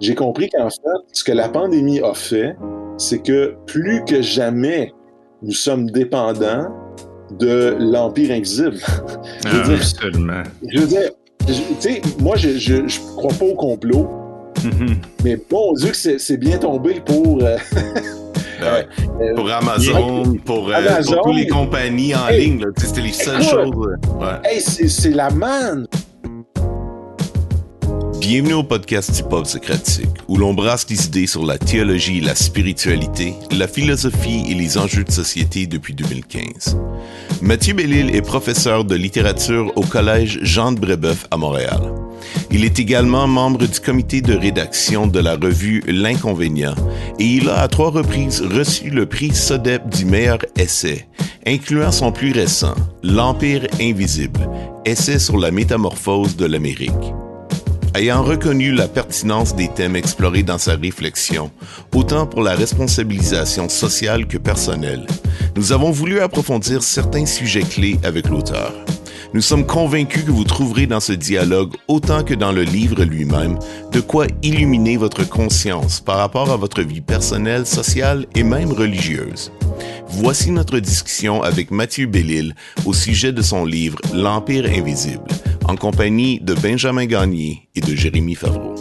j'ai compris qu'en fait, ce que la pandémie a fait, c'est que plus que jamais, nous sommes dépendants de l'Empire invisible. je veux ah, dire, absolument. Je veux dire, tu sais, moi, je, je, je, crois pas au complot, mm-hmm. mais bon Dieu que c'est bien tombé pour... Euh, euh, pour Amazon, pour, euh, pour toutes les compagnies en ligne, c'était les seules choses. Ouais. Hey, c'est la manne! Bienvenue au podcast Hip Hop Socratique, où l'on brasse les idées sur la théologie, la spiritualité, la philosophie et les enjeux de société depuis 2015. Mathieu Bellil est professeur de littérature au Collège Jean de Brébeuf à Montréal. Il est également membre du comité de rédaction de la revue L'Inconvénient et il a à trois reprises reçu le prix SODEP du meilleur essai, incluant son plus récent, L'Empire invisible, essai sur la métamorphose de l'Amérique. Ayant reconnu la pertinence des thèmes explorés dans sa réflexion, autant pour la responsabilisation sociale que personnelle, nous avons voulu approfondir certains sujets clés avec l'auteur. Nous sommes convaincus que vous trouverez dans ce dialogue, autant que dans le livre lui-même, de quoi illuminer votre conscience par rapport à votre vie personnelle, sociale et même religieuse. Voici notre discussion avec Mathieu Bellil au sujet de son livre L'Empire invisible, en compagnie de Benjamin Gagné et de Jérémy Favreau.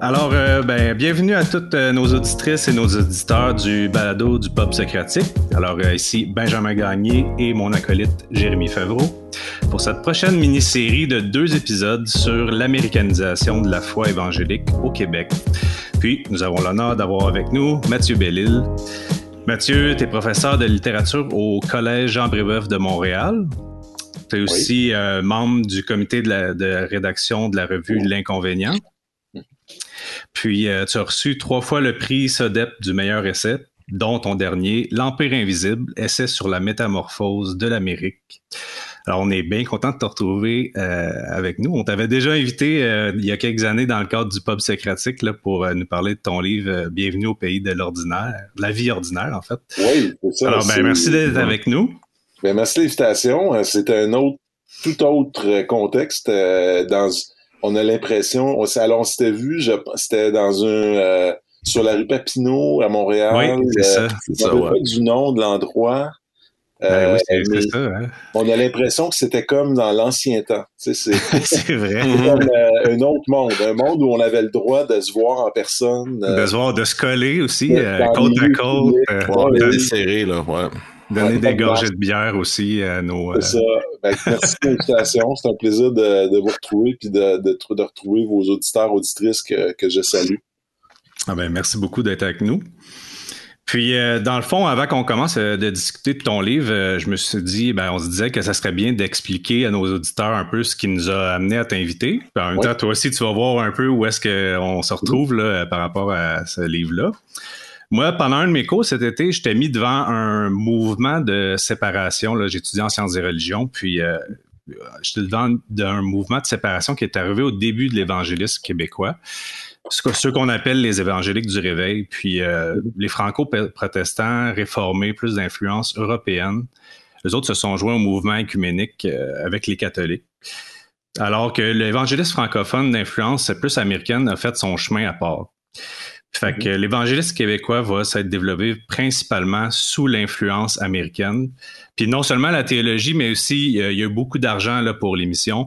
Alors, euh, ben, bienvenue à toutes euh, nos auditrices et nos auditeurs du balado du pop socratique. Alors, euh, ici Benjamin Gagné et mon acolyte Jérémy Favreau pour cette prochaine mini-série de deux épisodes sur l'américanisation de la foi évangélique au Québec. Puis, nous avons l'honneur d'avoir avec nous Mathieu Bellil. Mathieu, tu es professeur de littérature au Collège Jean Brébeuf de Montréal. Tu es aussi euh, membre du comité de, rédaction de la revue L'Inconvénient. Puis, euh, tu as reçu trois fois le prix SODEP du meilleur essai, dont ton dernier, L'Empire invisible, essai sur la métamorphose de l'Amérique. Alors, on est bien content de te retrouver euh, avec nous. On t'avait déjà invité euh, il y a quelques années dans le cadre du pub socratique là, pour euh, nous parler de ton livre Bienvenue au pays de l'ordinaire, la vie ordinaire en fait. Oui, c'est ça. Alors, ben, merci d'être avec nous. Merci de l'invitation. C'est un autre, tout autre contexte. dans, on a l'impression, alors on s'était vu, c'était dans un sur la rue Papineau à Montréal. Oui, c'est ça. C'est ça, ouais. du nom de l'endroit. Ben oui, c'est ça. Hein. On a l'impression que c'était comme dans l'ancien temps. c'est vrai. comme euh, un autre monde, un monde où on avait le droit de se voir en personne. Euh, de se voir, de se coller aussi, euh, côte à côte. de se serrer, là, ouais. Donner des gorgées de bière aussi à nos. C'est ça. Ben, merci de l'invitation. C'est un plaisir de, vous retrouver et de, de, retrouver vos auditeurs, auditrices que, que je salue. Ah ben, merci beaucoup d'être avec nous. Puis, euh, dans le fond, avant qu'on commence euh, de discuter de ton livre, euh, je me suis dit, ben, on se disait que ça serait bien d'expliquer à nos auditeurs un peu ce qui nous a amené à t'inviter. En même temps, toi aussi, tu vas voir un peu où est-ce qu'on se retrouve là, par rapport à ce livre-là. Moi, pendant un de mes cours cet été, j'étais mis devant un mouvement de séparation. J'étudiais en sciences et religions, puis j'étais devant un mouvement de séparation qui est arrivé au début de l'évangélisme québécois ce qu'on appelle les évangéliques du réveil, puis euh, les franco-protestants réformés, plus d'influence européenne. Les autres se sont joints au mouvement écuménique euh, avec les catholiques. Alors que l'évangéliste francophone d'influence plus américaine a fait son chemin à part. Fait que mhm. l'évangéliste québécois va s'être développé principalement sous l'influence américaine. Puis non seulement la théologie, mais aussi euh, il y a eu beaucoup d'argent là pour l'émission.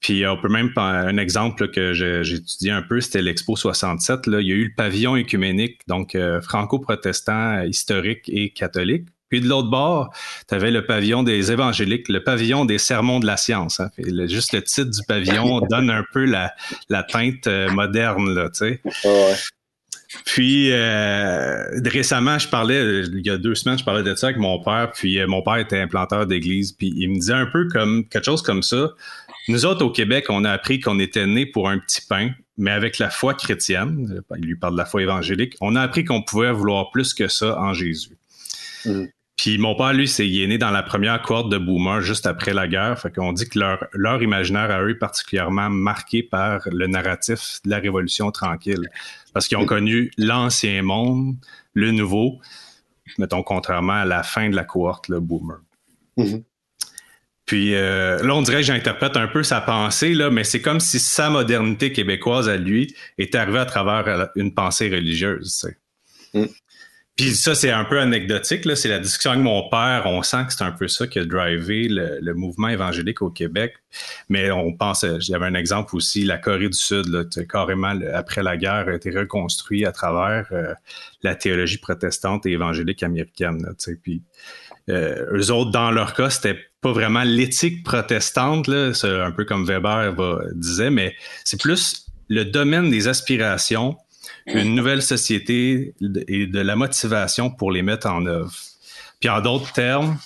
Puis on peut même un exemple que j'ai étudié un peu, c'était l'Expo 67. Là, il y a eu le pavillon écuménique, donc euh, franco-protestant, historique et catholique. Puis de l'autre bord, tu avais le pavillon des évangéliques, le pavillon des sermons de la science. Hein. juste le titre du pavillon donne un peu la, la teinte euh, moderne, là, tu sais. Puis euh, récemment, je parlais, il y a deux semaines, je parlais de ça avec mon père, puis mon père était implanteur d'église, puis il me disait un peu comme quelque chose comme ça. Nous autres, au Québec, on a appris qu'on était né pour un petit pain, mais avec la foi chrétienne, il lui parle de la foi évangélique, on a appris qu'on pouvait vouloir plus que ça en Jésus. Mm. Puis mon père, lui, c'est, il est né dans la première cohorte de boomers juste après la guerre. Fait qu'on dit que leur, leur imaginaire à eux est particulièrement marqué par le narratif de la Révolution tranquille. Parce qu'ils ont connu l'ancien monde, le nouveau, mettons, contrairement à la fin de la cohorte, le boomer. Mm-hmm. Puis là, on dirait que j'interprète un peu sa pensée, là, mais c'est comme si sa modernité québécoise à lui était arrivée à travers une pensée religieuse. Mm. Puis ça, c'est un peu anecdotique. C'est la discussion avec mon père. On sent que c'est un peu ça qui a drivé le, mouvement évangélique au Québec. Mais on pense, j'avais un exemple aussi, la Corée du Sud, là, carrément, après la guerre, a été reconstruit à travers euh, la théologie protestante et évangélique américaine. Là, puis euh, eux autres, dans leur cas, c'était pas vraiment l'éthique protestante, là, c'est un peu comme Weber disait, mais c'est plus le domaine des aspirations une nouvelle société et de la motivation pour les mettre en œuvre. Puis en d'autres termes,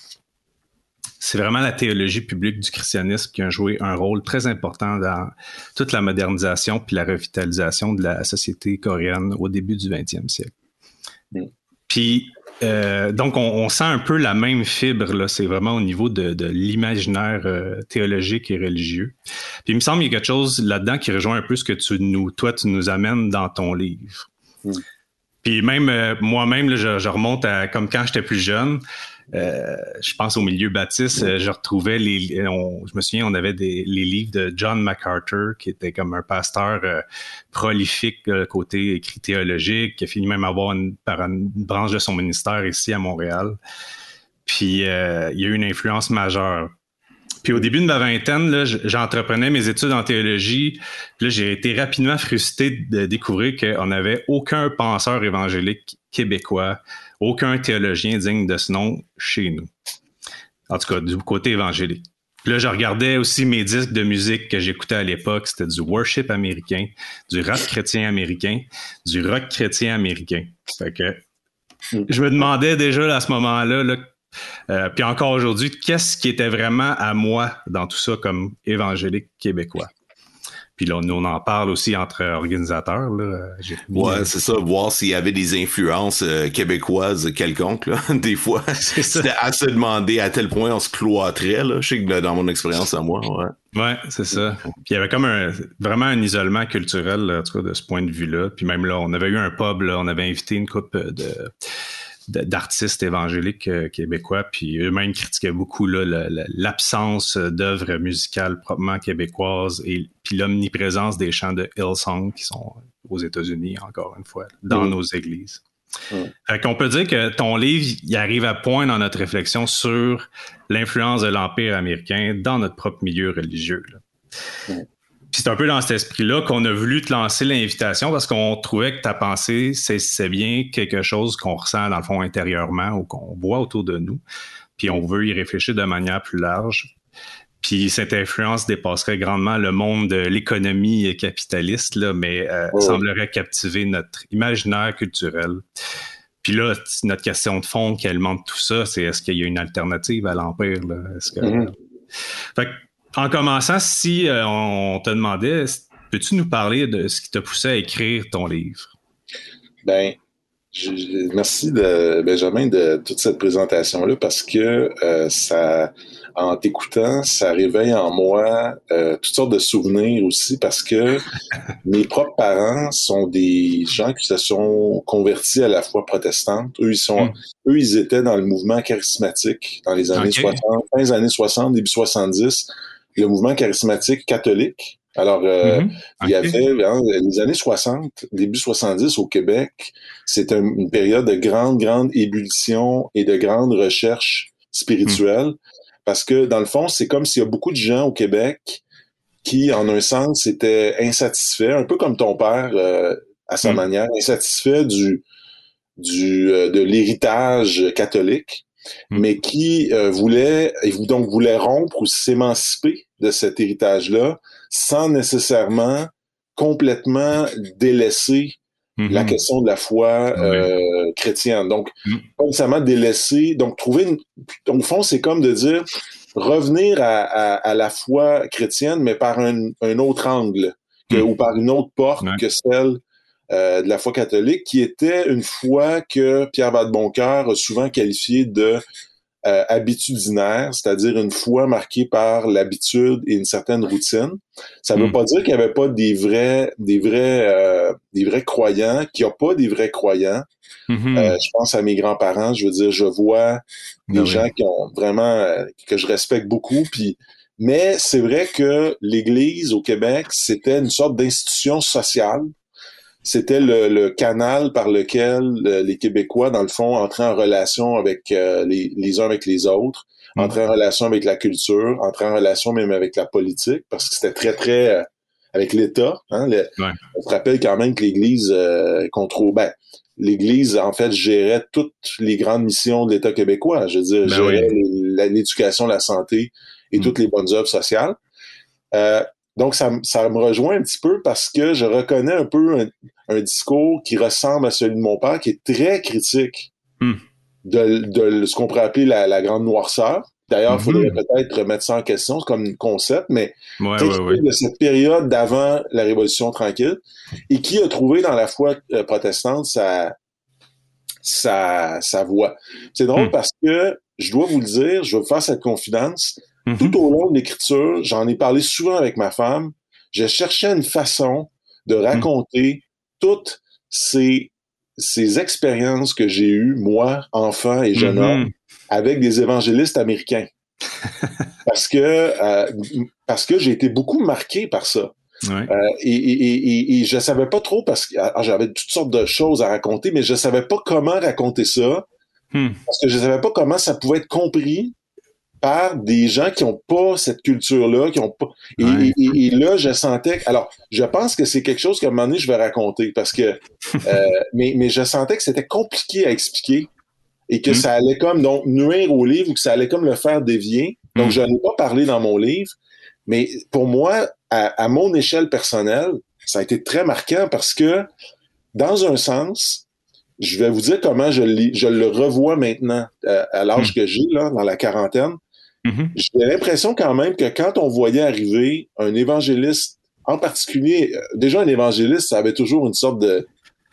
c'est vraiment la théologie publique du christianisme qui a joué un rôle très important dans toute la modernisation puis la revitalisation de la société coréenne au début du 20e siècle. Puis euh, donc, on, sent un peu la même fibre, là. C'est vraiment au niveau de, l'imaginaire euh, théologique et religieux. Puis il me semble qu'il y a quelque chose là-dedans qui rejoint un peu ce que tu nous, toi, tu nous amènes dans ton livre. Hmm. Puis même euh, moi-même, je, je, remonte à comme quand j'étais plus jeune. Euh, je pense au milieu baptiste, euh, je retrouvais les, je me souviens, on avait les livres de John MacArthur, qui était comme un pasteur euh, prolifique côté écrit théologique, qui a fini même avoir une, par une branche de son ministère ici à Montréal. Puis il y a eu une influence majeure. Puis au début de ma vingtaine, j'entreprenais mes études en théologie. Puis là, j'ai été rapidement frustré de découvrir qu'on n'avait aucun penseur évangélique québécois aucun théologien digne de ce nom chez nous. En tout cas, du côté évangélique. Puis là, je regardais aussi mes disques de musique que j'écoutais à l'époque. C'était du worship américain, du rap chrétien américain, du rock chrétien américain. Fait que je me demandais déjà à ce moment-là, là, euh, puis encore aujourd'hui, qu'est-ce qui était vraiment à moi dans tout ça comme évangélique québécois? Puis là, nous, on en parle aussi entre organisateurs. Là. Ouais, c'est ça, voir s'il y avait des influences euh, québécoises quelconques. Là. Des fois, c'était à se demander à tel point on se cloîtrait. Là. Je sais que dans mon expérience à moi, ouais. Ouais, c'est ça. Puis il y avait comme un, vraiment un isolement culturel, en tout cas, de ce point de vue-là. Puis même là, on avait eu un pub, là, on avait invité une coupe de d'artistes évangéliques euh, québécois, puis eux-mêmes critiquaient beaucoup l'absence d'œuvres musicales proprement québécoises et puis l'omniprésence des chants de Hillsong qui sont aux États-Unis, encore une fois, dans mm. nos églises. Mm. Fait qu'on peut dire que ton livre, il arrive à point dans notre réflexion sur l'influence de l'Empire américain dans notre propre milieu religieux. Là. Mm. Puis c'est un peu dans cet esprit-là qu'on a voulu te lancer l'invitation parce qu'on trouvait que ta pensée, c'est bien quelque chose qu'on ressent dans le fond intérieurement ou qu'on voit autour de nous. Puis on veut y réfléchir de manière plus large. Puis cette influence dépasserait grandement le monde de l'économie capitaliste, là, mais euh, semblerait captiver notre imaginaire culturel. Puis là, notre question de fond qui alimente tout ça, c'est est-ce qu'il y a une alternative à l'Empire? Est-ce que... Mm-hmm. Fait que en commençant, si euh, on te demandait, peux-tu nous parler de ce qui t'a poussé à écrire ton livre? Ben, merci de Benjamin de toute cette présentation-là parce que euh, ça, en t'écoutant, ça réveille en moi euh, toutes sortes de souvenirs aussi parce que mes propres parents sont des gens qui se sont convertis à la foi protestante. Eux, ils sont, hmm. eux, ils étaient dans le mouvement charismatique dans les années 60, fin années 60, début 70 le mouvement charismatique catholique. Alors, euh, mhm. il y avait, hein, les années 60, début 70 au Québec, c'était une période de grande, grande ébullition et de grande recherche spirituelle. Parce que, dans le fond, c'est comme s'il y a beaucoup de gens au Québec qui, en un sens, étaient insatisfaits, un peu comme ton père, euh, à sa mhm. manière, insatisfaits du, du, euh, de l'héritage catholique. Hmm. mais qui euh, voulait et donc voulait rompre ou s'émanciper de cet héritage-là sans nécessairement complètement délaisser hmm. la question de la foi euh, chrétienne. Donc, pas nécessairement délaisser, donc trouver une, au fond, c'est comme de dire revenir à, la foi chrétienne, mais par un, autre angle ou par une autre porte que celle de la foi catholique, qui était une foi que Pierre Vadeboncoeur a souvent qualifiée de euh, habitudinaire, c'est-à-dire une foi marquée par l'habitude et une certaine routine. Ça ne veut Mm. pas dire qu'il n'y avait pas des vrais, des vrais, euh, des vrais croyants, qu'il n'y a pas des vrais croyants. Mhm. Euh, je pense à mes grands-parents, je veux dire, je vois des Ben oui. gens qui ont vraiment euh, que je respecte beaucoup. Puis, mais c'est vrai que l'Église au Québec, c'était une sorte d'institution sociale. C'était le, le canal par lequel euh, les Québécois, dans le fond, entraient en relation avec euh, les, les uns avec les autres, Mm. entraient en relation avec la culture, entraient en relation même avec la politique, parce que c'était très, très euh, avec l'État. Hein, le- Ouais. On se rappelle quand même que l'Église euh, contrôle. Ben, l'Église, en fait, gérait toutes les grandes missions de l'État québécois. Je veux dire, Ben gérait l'éducation, la santé et Mm. toutes les bonnes œuvres sociales. Euh, donc, ça, ça me rejoint un petit peu parce que je reconnais un peu un, un discours qui ressemble à celui de mon père, qui est très critique Mm. de, de ce qu'on pourrait appeler la, la grande noirceur. D'ailleurs, il Mhm. faudrait peut-être remettre ça en question comme concept, mais Ouais, très ouais, critique ouais. de cette période d'avant la Révolution tranquille et qui a trouvé dans la foi euh, protestante sa, sa, sa voie. C'est drôle Hmm. parce que, je dois vous le dire, je vais vous faire cette confidence, Mhm. tout au long de l'écriture, j'en ai parlé souvent avec ma femme, je cherchais une façon de raconter toutes ces, ces expériences que j'ai eues, moi, enfant et jeune Mhm. homme, avec des évangélistes américains. parce que euh, parce que j'ai été beaucoup marqué par ça. Ouais. Euh, et, et, et, et je savais pas trop parce que ah, j'avais toutes sortes de choses à raconter, mais je savais pas comment raconter ça Hmm. parce que je savais pas comment ça pouvait être compris par des gens qui ont pas cette culture-là, qui ont pas. Et, Ouais. et- et- et là, je sentais. que- Alors, je pense que c'est quelque chose qu'à un moment donné, je vais raconter parce que. euh, mais, mais je sentais que c'était compliqué à expliquer et que Hmm. ça allait comme donc nuire au livre ou que ça allait comme le faire dévier. Donc, Hmm. je n'en ai pas parlé dans mon livre. Mais pour moi, à, à mon échelle personnelle, ça a été très marquant parce que, dans un sens, je vais vous dire comment je, je le revois maintenant euh, à l'âge que j'ai, là, dans la quarantaine. Mhm. J'ai l'impression quand même que quand on voyait arriver un évangéliste, en particulier, euh, déjà un évangéliste, ça avait toujours une sorte de,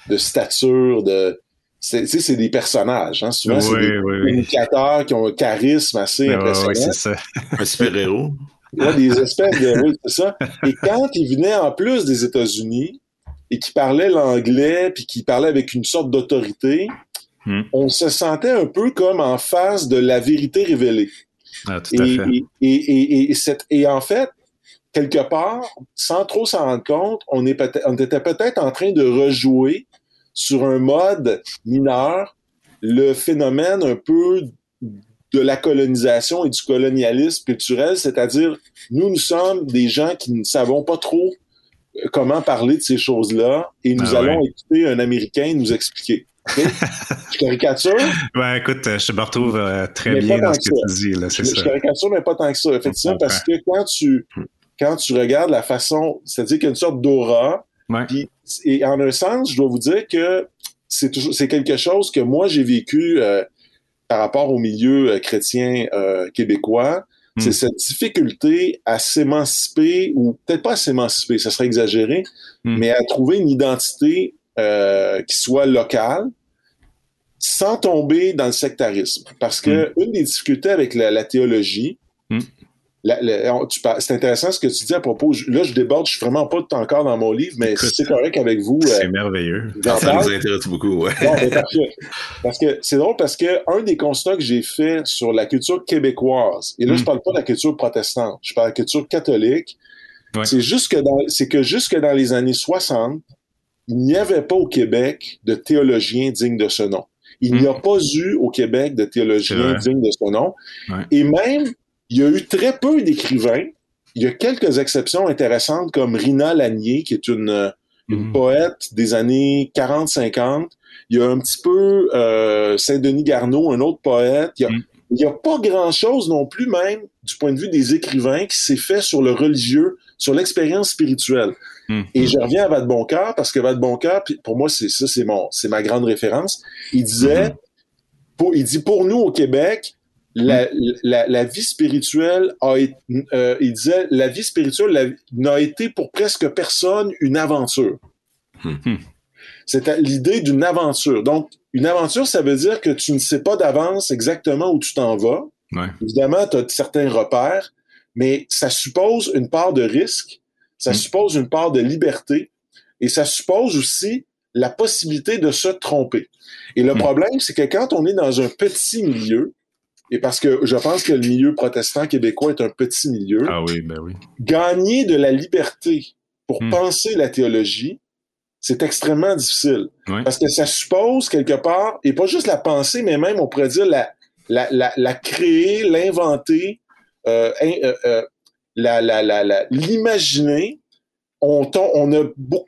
de stature, de... c'est- Tu sais, c'est des personnages. Hein? Souvent, c'est des oui, oui. communicateurs qui ont un charisme assez Ouais, impressionnant. ouais, c'est ça. Un super-héros. Ouais, des espèces de. Oui, c'est ça. Et quand il venait en plus des États-Unis et qu'il parlait l'anglais puis qu'il parlait avec une sorte d'autorité, Hmm. on se sentait un peu comme en face de la vérité révélée. Ah, tout Et, à fait. et, et, et, et cette- et en fait, quelque part, sans trop s'en rendre compte, on, est peut on était peut-être en train de rejouer sur un mode mineur le phénomène un peu de la colonisation et du colonialisme culturel, c'est-à-dire nous, nous sommes des gens qui ne savons pas trop euh, comment parler de ces choses-là et nous Ah allons ouais. écouter un Américain nous expliquer. Je caricature, Ben, écoute, euh, je me retrouve euh, très Mais bien dans ce que que tu dis, là, je, je ça. caricature, mais pas tant que ça, effectivement, Je parce que quand tu, quand tu regardes la façon, c'est-à-dire qu'il y a une sorte d'aura, Ouais. et en un sens, je dois vous dire que c'est toujours, c'est quelque chose que moi j'ai vécu euh, par rapport au milieu euh, chrétien québécois. Mm. C'est cette difficulté à s'émanciper, ou peut-être pas à s'émanciper, ça serait exagéré, Mm. mais à trouver une identité euh, qui soit locale, sans tomber dans le sectarisme. Parce que une des difficultés avec la, la théologie, Mm. c'est intéressant ce que tu dis à propos. là, je déborde, je suis vraiment pas encore dans mon livre, mais c'est correct avec vous. euh, C'est merveilleux. j'en Ça nous intéresse beaucoup, ouais. Ben. Parce que c'est drôle parce que un des constats que j'ai fait sur la culture québécoise, et là, Mm. je parle pas de la culture protestante, je parle de la culture catholique, Ouais. c'est juste que dans, c'est que jusque dans les années 60, il n'y avait pas au Québec de théologiens dignes de ce nom. Il n'y a pas eu au Québec de vrai. dignes de ce nom. Ouais. Et même, il y a eu très peu d'écrivains. Il y a quelques exceptions intéressantes comme Rina Lanier, qui est une, euh, une Mhm. poète des années 40-50. Il y a un petit peu euh, Saint-Denis Garneau, un autre poète. Il y a, Mm. il y a pas grand-chose non plus, même du point de vue des écrivains, qui s'est fait sur le religieux, sur l'expérience spirituelle. Mhm. Et je reviens à Vadeboncoeur, parce que Vadeboncoeur, puis pour moi, c'est ça, c'est mon, c'est ma grande référence. Il disait, Mhm. pour, il dit, pour nous au Québec, la, la, la vie spirituelle a été, euh, il disait, la vie spirituelle n'a été pour presque personne une aventure. Hmm. C'est l'idée d'une aventure. Donc, une aventure, ça veut dire que tu ne sais pas d'avance exactement où tu t'en vas. Évidemment, tu as certains repères, mais ça suppose une part de risque, ça mm. suppose une part de liberté, et ça suppose aussi la possibilité de se tromper. Et le mm. problème, c'est que quand on est dans un petit milieu, et parce que je pense que le milieu protestant québécois est un petit milieu, ah oui, ben oui. gagner de la liberté pour mm. penser la théologie, c'est extrêmement difficile. Parce que ça suppose quelque part, et pas juste la pensée, mais même on pourrait dire la, la, la, la créer, l'inventer, euh, euh, euh, l'imaginer, on, on, a,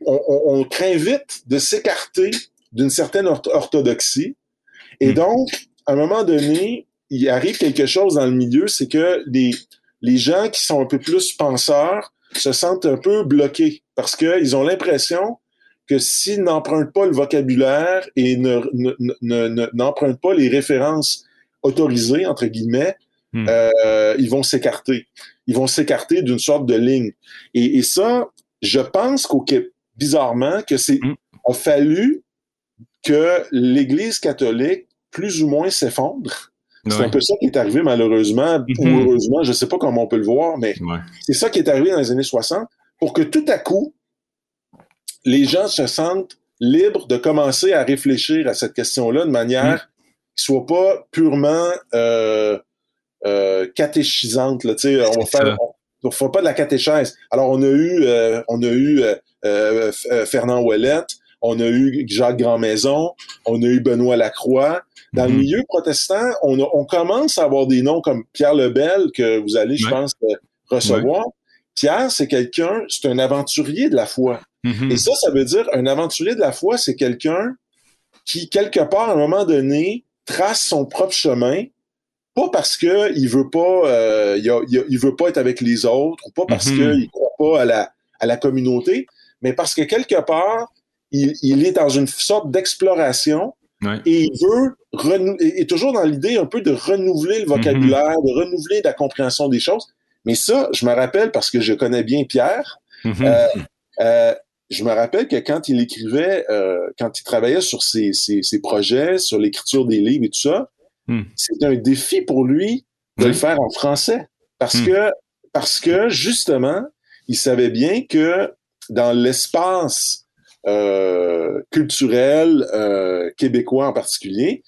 on, on, craint vite de s'écarter d'une certaine orthodoxie. Et hmm. donc, à un moment donné, il arrive quelque chose dans le milieu, c'est que les, les gens qui sont un peu plus penseurs se sentent un peu bloqués parce qu'ils ont l'impression que s'ils n'empruntent pas le vocabulaire et n'empruntent ne, pas les références autorisées, entre guillemets, hmm. euh, ils vont s'écarter. Ils vont s'écarter d'une sorte de ligne. Et, et ça, je pense qu'au bizarrement, que c'est hmm. a fallu que l'Église catholique, plus ou moins, s'effondre. C'est un peu ça qui est arrivé malheureusement, ou hmm. heureusement, je ne sais pas comment on peut le voir, mais c'est ça qui est arrivé dans les années 60, pour que tout à coup, les gens se sentent libres de commencer à réfléchir à cette question-là de manière qui soit pas purement euh, euh, catéchisante. Là, on va faire, on, fait pas de la catéchèse. Alors on a eu, euh, on a eu euh, Fernand Ouellette, on a eu Jacques Grandmaison, on a eu Benoît Lacroix. Dans le mm-hmm. milieu protestant, on, on, commence à avoir des noms comme Pierre Lebel que vous allez, je pense, recevoir. Pierre, c'est quelqu'un, c'est un aventurier de la foi. Mm-hmm. Et ça, ça veut dire un aventurier de la foi, c'est quelqu'un qui, quelque part, à un moment donné, trace son propre chemin, pas parce que il veut pas, euh, il, veut pas être avec les autres, ou pas parce mm-hmm. qu'il croit pas à la, à la communauté, mais parce que quelque part, il, est dans une sorte d'exploration et il veut est toujours dans l'idée un peu de renouveler le vocabulaire, mm-hmm. de renouveler la compréhension des choses. Mais ça, je me rappelle parce que je connais bien Pierre. Euh, euh, je me rappelle que quand il écrivait, euh, quand il travaillait sur ses, ses, projets, sur l'écriture des livres et tout ça, hmm. c'était un défi pour lui de le faire en français. Parce hmm. que, parce que, justement, il savait bien que dans l'espace euh, culturel euh, québécois en particulier,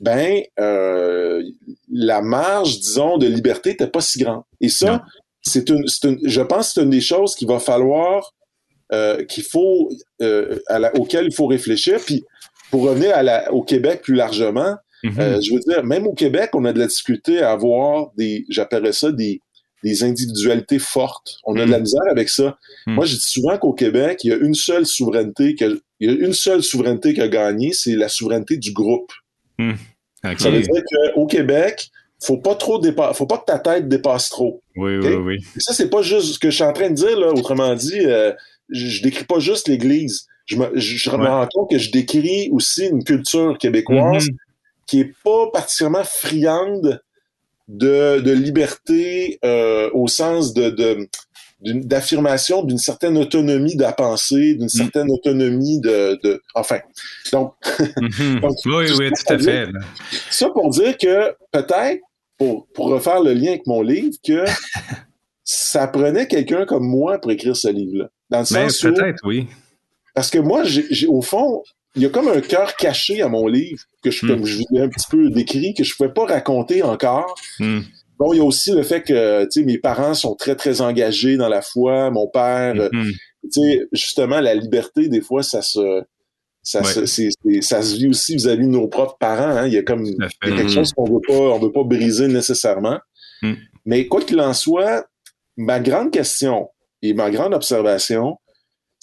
ben euh, la marge, disons, de liberté n'était pas si grande. Et ça, c'est une, une, je pense que c'est une des choses qu'il va falloir qu'il faut, auquel il faut réfléchir. Puis pour revenir à la, au Québec plus largement, mm-hmm. euh, je veux dire, même au Québec, on a de la difficulté à avoir des, j'appellerais ça des, des individualités fortes. On a de la mm. misère avec ça. Mm. Moi, je dis souvent qu'au Québec, il y a une seule souveraineté que, il y a une seule souveraineté qui a gagné, c'est la souveraineté du groupe. Ça veut dire qu'au Québec, faut pas trop dépasser, faut pas que ta tête dépasse trop. Oui, oui, oui. Et ça, c'est pas juste ce que je suis en train de dire, là. Autrement dit, je, je décris pas juste l'Église. Je me, je, me rends compte que je décris aussi une culture québécoise mm-hmm. Qui est pas particulièrement friande de, de liberté euh, au sens de, d'affirmation d'une certaine autonomie de la pensée, d'une mm. certaine autonomie de, de, enfin. Donc, mm-hmm. oui, oui, tout à fait. Ça pour dire que peut-être, pour, pour refaire le lien avec mon livre, que ça prenait quelqu'un comme moi pour écrire ce livre-là. Dans le ben, sens peut-être, oui. Parce que moi, j'ai, au fond, il y a comme un cœur caché à mon livre que je, comme hmm. je vous ai un petit peu décrit, que je ne pouvais pas raconter encore. Hmm. Bon, il y a aussi le fait que, tu sais, mes parents sont très, très engagés dans la foi. Mon père, hmm. tu sais, justement, la liberté, des fois, ça se, ça, se, ça se vit aussi vis-à-vis de nos propres parents. Hein. Il y a comme quelque chose qu'on veut pas, on veut pas briser nécessairement. Mais quoi qu'il en soit, ma grande question et ma grande observation,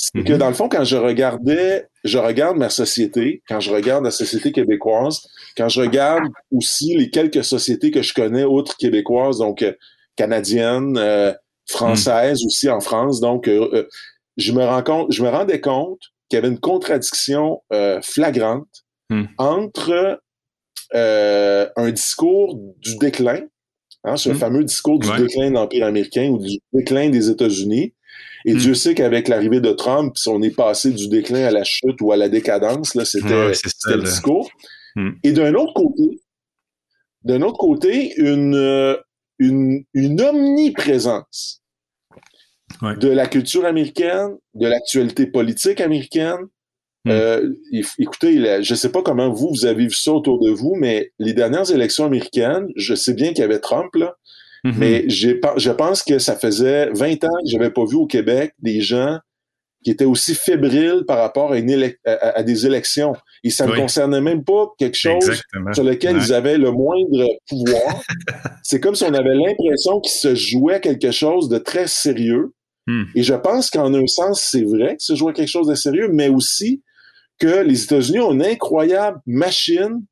c'est que mhm. dans le fond, quand je regardais, je regarde ma société, quand je regarde la société québécoise, quand je regarde aussi les quelques sociétés que je connais, autres québécoises, donc euh, canadiennes, euh, françaises aussi en France, donc euh, je me rends compte, je me rendais compte qu'il y avait une contradiction flagrante hmm. entre un discours du déclin Hein, ce hmm. fameux discours du déclin de l'Empire américain ou du déclin des États-Unis Et Dieu sait qu'avec l'arrivée de Trump, on est passé du déclin à la chute ou à la décadence, là, c'était le discours. Et d'un autre côté, d'un autre côté, une, une, une omniprésence de la culture américaine, de l'actualité politique américaine. Hmm. Euh, écoutez, je ne sais pas comment vous, vous avez vu ça autour de vous, mais les dernières élections américaines, je sais bien qu'il y avait Trump, là, mm-hmm. mais je pense que ça faisait 20 ans que je n'avais pas vu au Québec des gens qui étaient aussi fébriles par rapport à, une à, des élections. Et ça ne concernait même pas quelque chose sur lequel ils avaient le moindre pouvoir. C'est comme si on avait l'impression qu'il se jouait quelque chose de très sérieux. Hmm. Et je pense qu'en un sens, c'est vrai que se jouait quelque chose de sérieux, mais aussi que les États-Unis ont une incroyable machine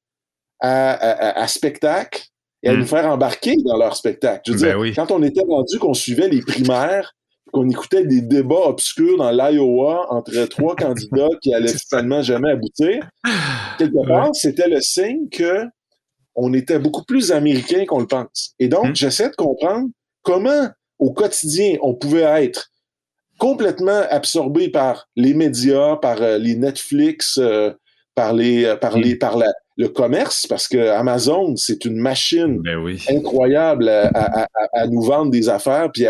à, spectacle et à hmm. nous faire embarquer dans leur spectacle. Je veux ben dire, quand on était rendu qu'on suivait les primaires, qu'on écoutait des débats obscurs dans l'Iowa entre trois candidats qui allaient finalement jamais aboutir, quelque part, c'était le signe que on était beaucoup plus américain qu'on le pense. Et donc, hmm. j'essaie de comprendre comment au quotidien, on pouvait être complètement absorbé par les médias, par euh, les Netflix, euh, par les, euh, par les, par la, le commerce, parce que Amazon, c'est une machine ben incroyable à, à, nous vendre des affaires, puis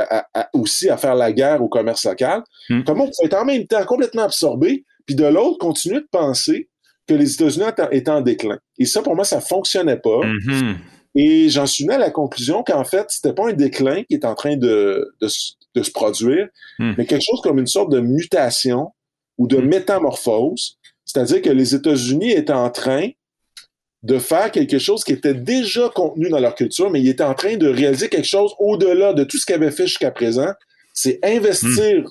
aussi à faire la guerre au commerce local. Hmm. Comment on peut être en même temps complètement absorbé, puis de l'autre, continuer de penser que les États-Unis étaient en déclin. Et ça, pour moi, ça fonctionnait pas. Mm-hmm. Et j'en suis venu à la conclusion qu'en fait, c'était pas un déclin qui est en train de, de, se produire, hmm. mais quelque chose comme une sorte de mutation ou de hmm. métamorphose. C'est-à-dire que les États-Unis étaient en train de faire quelque chose qui était déjà contenu dans leur culture, mais ils étaient en train de réaliser quelque chose au-delà de tout ce qu'ils avaient fait jusqu'à présent. C'est investir hmm.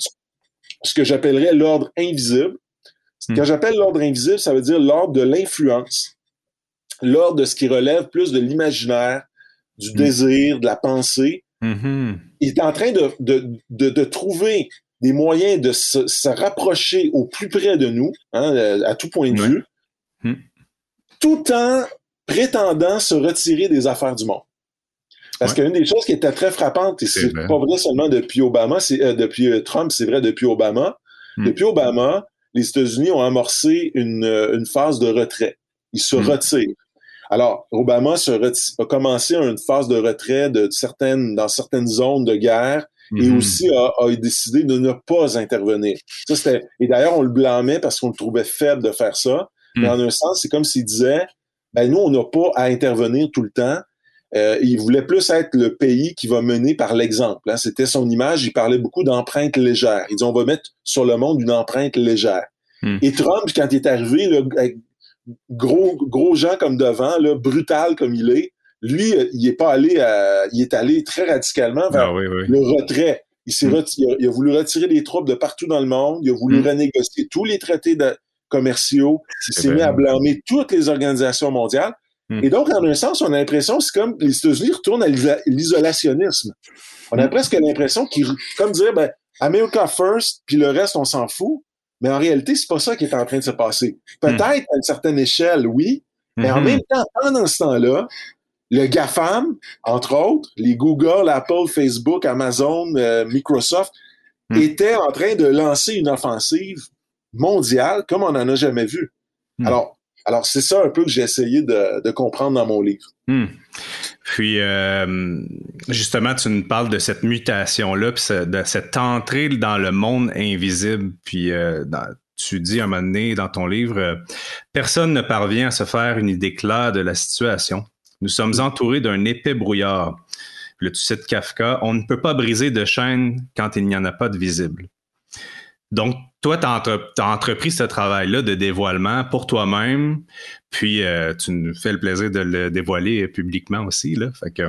ce que j'appellerais l'ordre invisible. Quand j'appelle l'ordre invisible, ça veut dire l'ordre de l'influence lors de ce qui relève plus de l'imaginaire, du mm. désir, de la pensée. Mm-hmm. Il est en train de, de, de, trouver des moyens de se, rapprocher au plus près de nous, hein, à tout point de vue. Tout en prétendant se retirer des affaires du monde. Parce qu'une des choses qui était très frappante, et c'est pas vrai seulement depuis Obama, c'est euh, depuis euh, Trump, c'est vrai depuis Obama. Mm. Depuis Obama, les États-Unis ont amorcé une, euh, une phase de retrait. Ils se retirent. Alors, Obama a commencé une phase de retrait de certaines, dans certaines zones de guerre et mhm. aussi a, décidé de ne pas intervenir. Ça, et d'ailleurs, on le blâmait parce qu'on le trouvait faible de faire ça. Mais mhm. en un sens, c'est comme s'il disait, ben nous, on n'a pas à intervenir tout le temps. Euh, il voulait plus être le pays qui va mener par l'exemple. Hein. C'était son image. Il parlait beaucoup d'empreinte légère. Il dit on va mettre sur le monde une empreinte légère. Mhm. Et Trump, quand il est arrivé, là, gros, gros gens comme devant, là, brutal comme il est, lui, euh, il est pas allé à, il est allé très radicalement vers ah le retrait. Il, s'est mm. il, a, voulu retirer des troupes de partout dans le monde. Il a voulu mm. renégocier tous les traités commerciaux. Il s'est mis à blâmer toutes les organisations mondiales. Mm. Et donc, en un sens, on a l'impression, c'est comme les États-Unis retournent à l'isolationnisme. On a presque l'impression qu'ils, comme dire, ben, America first, puis le reste, on s'en fout. Mais en réalité, c'est pas ça qui est en train de se passer. Peut-être à une certaine échelle, oui, mais en même temps, pendant ce temps-là, le GAFAM, entre autres, les Google, Apple, Facebook, Amazon, euh, Microsoft, étaient en train de lancer une offensive mondiale comme on n'en a jamais vu. Mm. Alors, alors c'est ça un peu que j'ai essayé de, comprendre dans mon livre. Mm. Puis, euh, justement, tu nous parles de cette mutation-là, de cette entrée dans le monde invisible. Puis, euh, tu dis à un moment donné dans ton livre, euh, personne ne parvient à se faire une idée claire de la situation. Nous sommes entourés d'un épais brouillard. Le tu cites Kafka, on ne peut pas briser de chaîne quand il n'y en a pas de visible. Donc, toi, tu as, entrepris ce travail-là de dévoilement pour toi-même, puis euh, tu nous fais le plaisir de le dévoiler publiquement aussi. Là. Fait que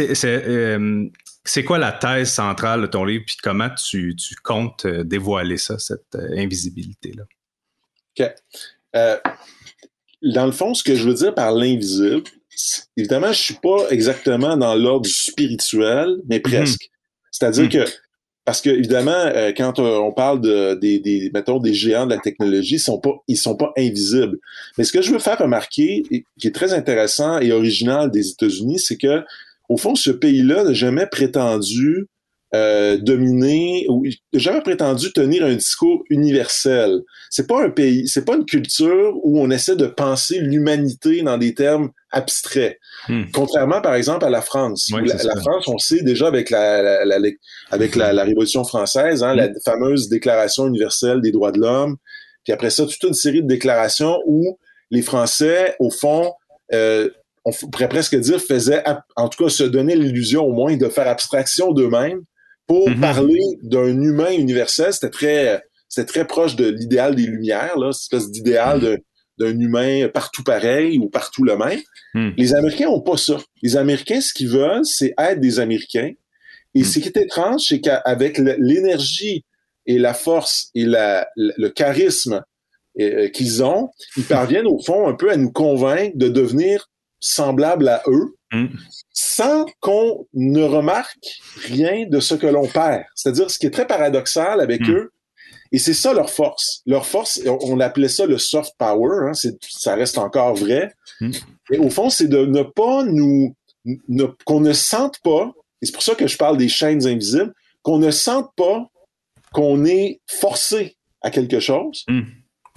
euh, c'est, quoi la thèse centrale de ton livre, puis comment tu, comptes euh, dévoiler ça, cette invisibilité-là? OK. dans le fond, ce que je veux dire par l'invisible, évidemment, je suis pas exactement dans l'ordre spirituel, mais presque. Mm-hmm. C'est-à-dire mm. que parce que évidemment, euh, quand euh, on parle de, des, des, mettons, des géants de la technologie, ils sont pas, ils sont pas invisibles. Mais ce que je veux faire remarquer, qui est très intéressant et original des États-Unis, c'est que au fond, ce pays-là n'a jamais prétendu euh, dominer ou jamais prétendu tenir un discours universel. C'est pas un pays, c'est pas une culture où on essaie de penser l'humanité dans des termes abstraits. Hmm. Contrairement, par exemple, à la France. la, France, on sait déjà avec la, avec la, Révolution française, hein, la hmm. fameuse Déclaration universelle des droits de l'homme, puis après ça, toute une série de déclarations où les Français, au fond, euh, on pourrait presque dire, faisaient, en tout cas, se donner l'illusion au moins de faire abstraction d'eux-mêmes pour mm-hmm. parler d'un humain universel, c'était très, c'était très proche de l'idéal des Lumières, là, cette espèce d'idéal mm. D'un humain partout pareil ou partout le même. Mm. Les Américains ont pas ça. Les Américains, ce qu'ils veulent, c'est être des Américains. Et mm. ce qui est étrange, c'est qu'avec l'énergie et la force et la, le charisme euh, qu'ils ont, ils parviennent au fond un peu à nous convaincre de devenir semblables à eux, Mm. sans qu'on ne remarque rien de ce que l'on perd. C'est-à-dire, ce qui est très paradoxal avec eux, et c'est ça leur force. Leur force, on appelait ça le soft power, hein, ça reste encore vrai. Mm. Et au fond, c'est de ne pas nous, qu'on ne sente pas, et c'est pour ça que je parle des chaînes invisibles, qu'on ne sente pas qu'on est forcé à quelque chose,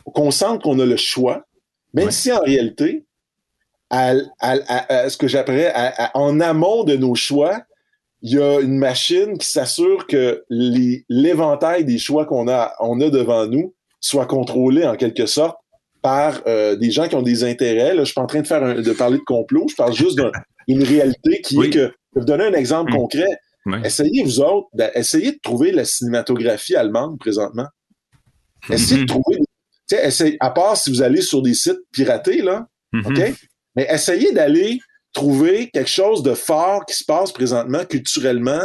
qu'on sente qu'on a le choix, même si en réalité, à, ce que j'appellerais en amont de nos choix, il y a une machine qui s'assure que l'éventail des choix qu'on a, on a devant nous soit contrôlé en quelque sorte par euh, des gens qui ont des intérêts. Là, je suis pas en train de faire de parler de complot, je parle juste d'une réalité qui est que. Je vais vous donner un exemple mm. concret. Essayez, vous autres, essayez de trouver la cinématographie allemande présentement. Essayez de mm-hmm. trouver. Essayez, à part si vous allez sur des sites piratés, là, mm-hmm. OK? Mais essayez d'aller trouver quelque chose de fort qui se passe présentement culturellement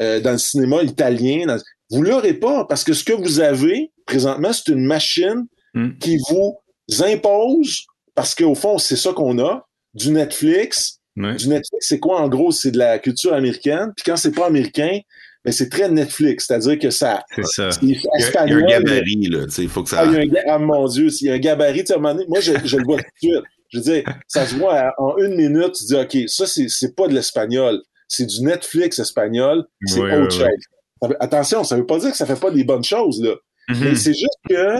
euh, dans le cinéma italien. Dans... Vous l'aurez pas parce que ce que vous avez présentement, c'est une machine hmm. qui vous impose, parce qu'au fond, c'est ça qu'on a, du Netflix. Du Netflix, c'est quoi? En gros? C'est de la culture américaine. Puis quand c'est pas américain, mais ben, c'est très Netflix, c'est-à-dire que ça. C'est ça. il, y a, un gabarit, là. Il faut que ça. Ah, il y a un, ah, mon Dieu, il y a un gabarit. Moi, je, je le vois tout de suite. Je veux dire, ça se voit en une minute, tu dis, OK, ça, c'est pas de l'espagnol. C'est du Netflix espagnol. C'est autre chose. Attention, ça veut pas dire que ça fait pas des bonnes choses, là. Mm-hmm. Mais c'est juste que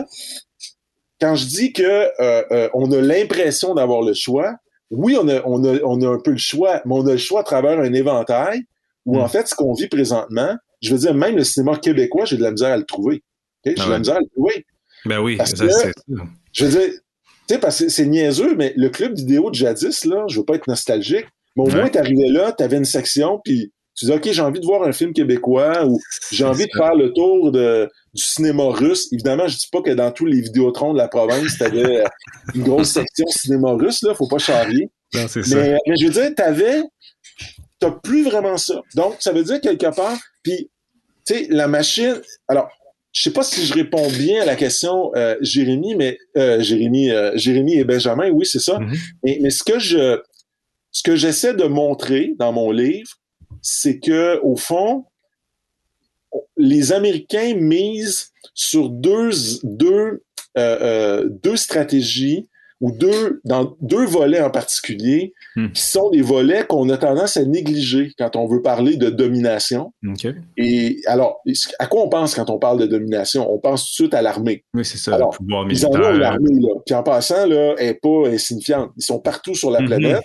quand je dis que euh, euh, on a l'impression d'avoir le choix, oui, on a, on, a, on a un peu le choix, mais on a le choix à travers un éventail où, en mm. fait, ce qu'on vit présentement, je veux dire, même le cinéma québécois, j'ai de la misère à le trouver. J'ai de la misère à le trouver. Ben oui, ça, je veux dire, sais, parce que c'est niaiseux, mais le club vidéo de jadis, là, je veux pas être nostalgique, mais au moins, t'arrivais là, t'avais une section, puis tu dis, OK, j'ai envie de voir un film québécois ou j'ai envie de faire le tour de, du cinéma russe. Évidemment, je dis pas que dans tous les vidéotrons de la province, t'avais une grosse section cinéma russe, là, faut pas charrier. Non, mais, ça. mais je veux dire, t'avais, t'as plus vraiment ça. Donc, ça veut dire quelque part, puis, tu sais, la machine, alors, je sais pas si je réponds bien à la question, euh, Jérémy, mais euh, Jérémy, euh, Jérémy et Benjamin, oui, c'est ça. Mm-hmm. mais, mais, ce que je, ce que j'essaie de montrer dans mon livre, c'est que au fond, les Américains misent sur deux, deux, euh, deux stratégies ou deux, dans deux volets en particulier, hmm. qui sont des volets qu'on a tendance à négliger quand on veut parler de domination. Et alors, à quoi on pense quand on parle de domination? On pense tout de suite à l'armée. Oui, c'est ça, alors, le. Ils en ont l'armée, là. Puis en passant, là, elle n'est pas insignifiante. Ils sont partout sur la mhm. planète.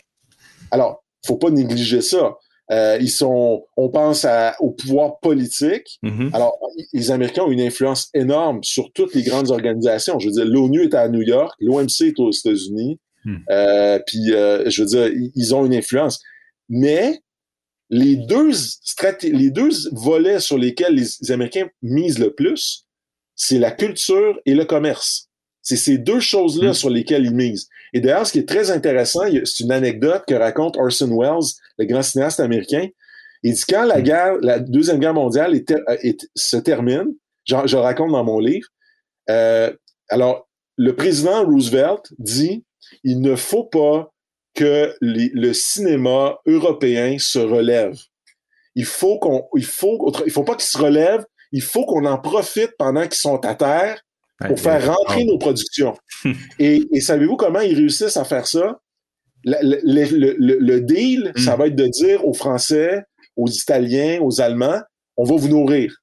Alors, faut pas négliger ça. Euh, ils sont, on pense au pouvoir politique. Mm-hmm. Alors, les Américains ont une influence énorme sur toutes les grandes organisations. Je veux dire, l'ONU est à New York, l'OMC est aux États-Unis. Mm. Euh, puis, euh, je veux dire, ils ont une influence. Mais les deux les deux volets sur lesquels les Américains misent le plus, c'est la culture et le commerce. C'est ces deux choses-là mm. sur lesquelles ils misent. Et d'ailleurs, ce qui est très intéressant, c'est une anecdote que raconte Orson Welles, le grand cinéaste américain. Il dit quand la hmm. guerre, la deuxième guerre mondiale euh, se termine, je, raconte dans mon livre. Euh, alors, le président Roosevelt dit il ne faut pas que le cinéma européen se relève. Il faut qu'on, il faut, il faut pas qu'il se relève. Il faut qu'on en profite pendant qu'ils sont à terre pour faire rentrer nos productions. et, savez-vous comment ils réussissent à faire ça? Le, deal, mm. ça va être de dire aux Français, aux Italiens, aux Allemands, on va vous nourrir.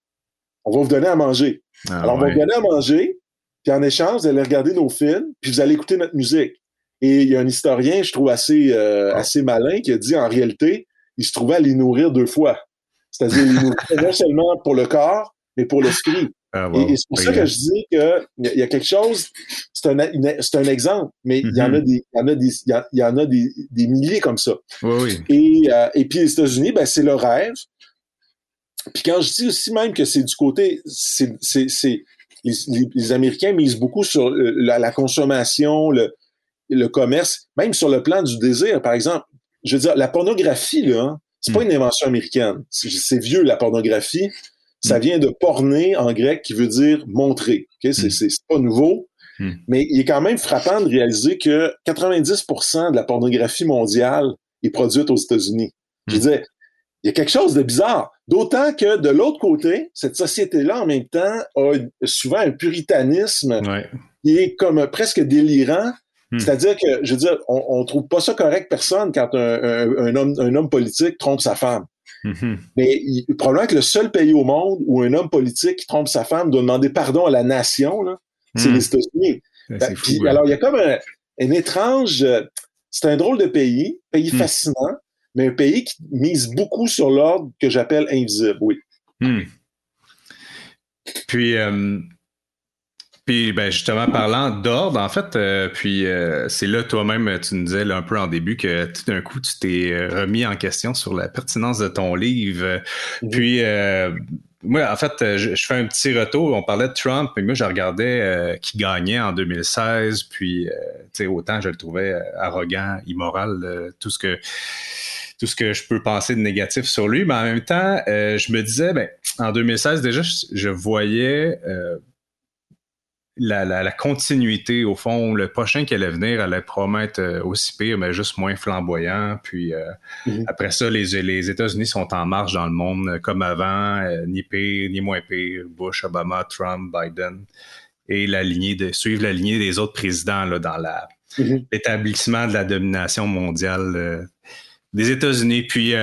On va vous donner à manger. Ah Alors, on va vous donner à manger, puis en échange, vous allez regarder nos films, puis vous allez écouter notre musique. Et il y a un historien, je trouve assez, euh, Oh. assez malin, qui a dit en réalité, il se trouvait à les nourrir deux fois. C'est-à-dire, les non seulement pour le corps, mais pour l'esprit. Ah, Et, wow. et c'est pour ça que je dis que il y y a quelque chose, c'est un, un exemple, mais il y en a Mhm. des, il y en a des, il y en- il y en a des, des milliers comme ça. Oui, oui. Et, euh, et puis les États-Unis, ben, c'est le rêve. Puis quand je dis aussi même que c'est du côté, c'est, c'est, c'est les, les- les Américains misent beaucoup sur euh, la, la consommation, le, le commerce, même sur le plan du désir, par exemple. Je veux dire, la pornographie, là, hein, c'est pas Mm. une invention américaine. C'est vieux, la pornographie. Ça vient de porner en grec qui veut dire montrer. ok? C'est, Mm. c'est pas nouveau. Mm. Mais il est quand même frappant de réaliser que 90% de la pornographie mondiale est produite aux États-Unis. Je Mm. disais, il y a quelque chose de bizarre. D'autant que de l'autre côté, cette société-là, en même temps, a souvent un puritanisme Ouais. qui est comme presque délirant. Hmm. C'est-à-dire que, je veux dire, on, on trouve pas ça correct personne quand un, un- un homme, un homme politique trompe sa femme. Mhm. Mais il, probablement que le seul pays au monde où un homme politique qui trompe sa femme doit demander pardon à la nation, c'est Hmm. les États-Unis. Ouais, Ben, ouais. alors, il y a comme un, un étrange. euh, C'est un drôle de pays, pays Hmm. fascinant, mais un pays qui mise beaucoup sur l'ordre que j'appelle invisible, oui. Hmm. Puis, euh, puis ben justement, parlant d'ordre, en fait, euh, puis euh, c'est là toi-même, tu nous disais là, un peu en début que tout d'un coup, tu t'es euh, remis en question sur la pertinence de ton livre. Puis, euh, moi, en fait, euh, je, je fais un petit retour. On parlait de Trump, mais moi, je regardais euh, qui gagnait en 2016. Puis, euh, tu sais, autant je le trouvais arrogant, immoral, euh, tout ce que tout ce que je peux penser de négatif sur lui, mais en même temps, euh, je me disais, ben, en 2016, déjà, je, je voyais euh, la, la, la, continuité, au fond, le prochain qui allait venir allait promettre euh, aussi pire, mais juste moins flamboyant. Puis euh, mm-hmm. après ça, les, les États-Unis sont en marche dans le monde euh, comme avant, euh, ni pire, ni moins pire. Bush, Obama, Trump, Biden. Et la lignée de suivre la lignée des autres présidents là, dans mm-hmm. l'établissement de la domination mondiale euh, des États-Unis. Puis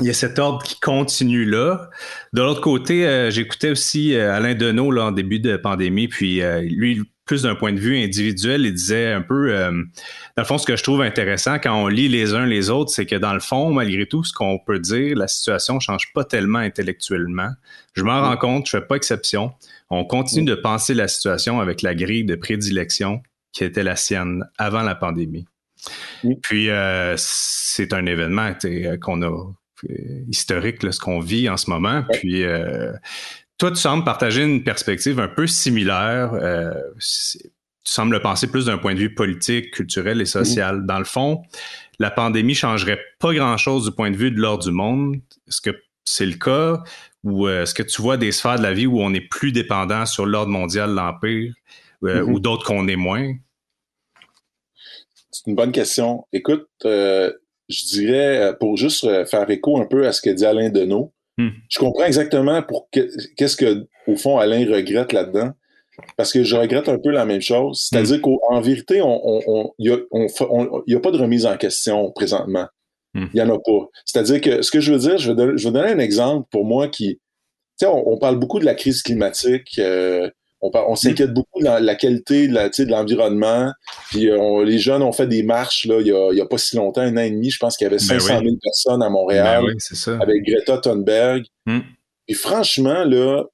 il y a cet ordre qui continue là. De l'autre côté, euh, j'écoutais aussi euh, Alain Deneau là, en début de pandémie, puis euh, lui, plus d'un point de vue individuel, il disait un peu, dans le fond, ce que je trouve intéressant quand on lit les uns les autres, c'est que dans le fond, malgré tout, ce qu'on peut dire, la situation change pas tellement intellectuellement. Je m'en rends compte, je fais pas exception. On continue de penser la situation avec la grille de prédilection qui était la sienne avant la pandémie. Puis c'est un événement qu'on a historique, là, ce qu'on vit en ce moment. Puis euh, toi, tu sembles partager une perspective un peu similaire. Euh, tu sembles penser plus d'un point de vue politique, culturel et social. Dans le fond, la pandémie changerait pas grand-chose du point de vue de l'ordre du monde. Est-ce que c'est le cas? Ou euh, est-ce que tu vois des sphères de la vie où on est plus dépendant sur l'ordre mondial, l'Empire, mm -hmm. ou d'autres qu'on est moins? C'est une bonne question. Écoute, euh, je dirais, pour juste faire écho un peu à ce que dit Alain Deneau, hmm. je comprends exactement pour qu'est-ce que, au fond, Alain regrette là-dedans. Parce que je regrette un peu la même chose. C'est-à-dire hmm. qu'en vérité, il n'y a, a, pas de remise en question présentement. Il hmm. n'y en a pas. C'est-à-dire que ce que je veux dire, je vais donner, je vais donner un exemple pour moi qui. Tu sais, on, on, parle beaucoup de la crise climatique. Euh, on, on s'inquiète beaucoup de la, la, qualité de, la, de l'environnement. Puis on, les jeunes ont fait des marches là, il n'y a, a, pas si longtemps, un an et demi, je pense qu'il y avait 500 000 ben oui. personnes à Montréal ben ça. avec Greta Thunberg. Mmh. Et franchement, là,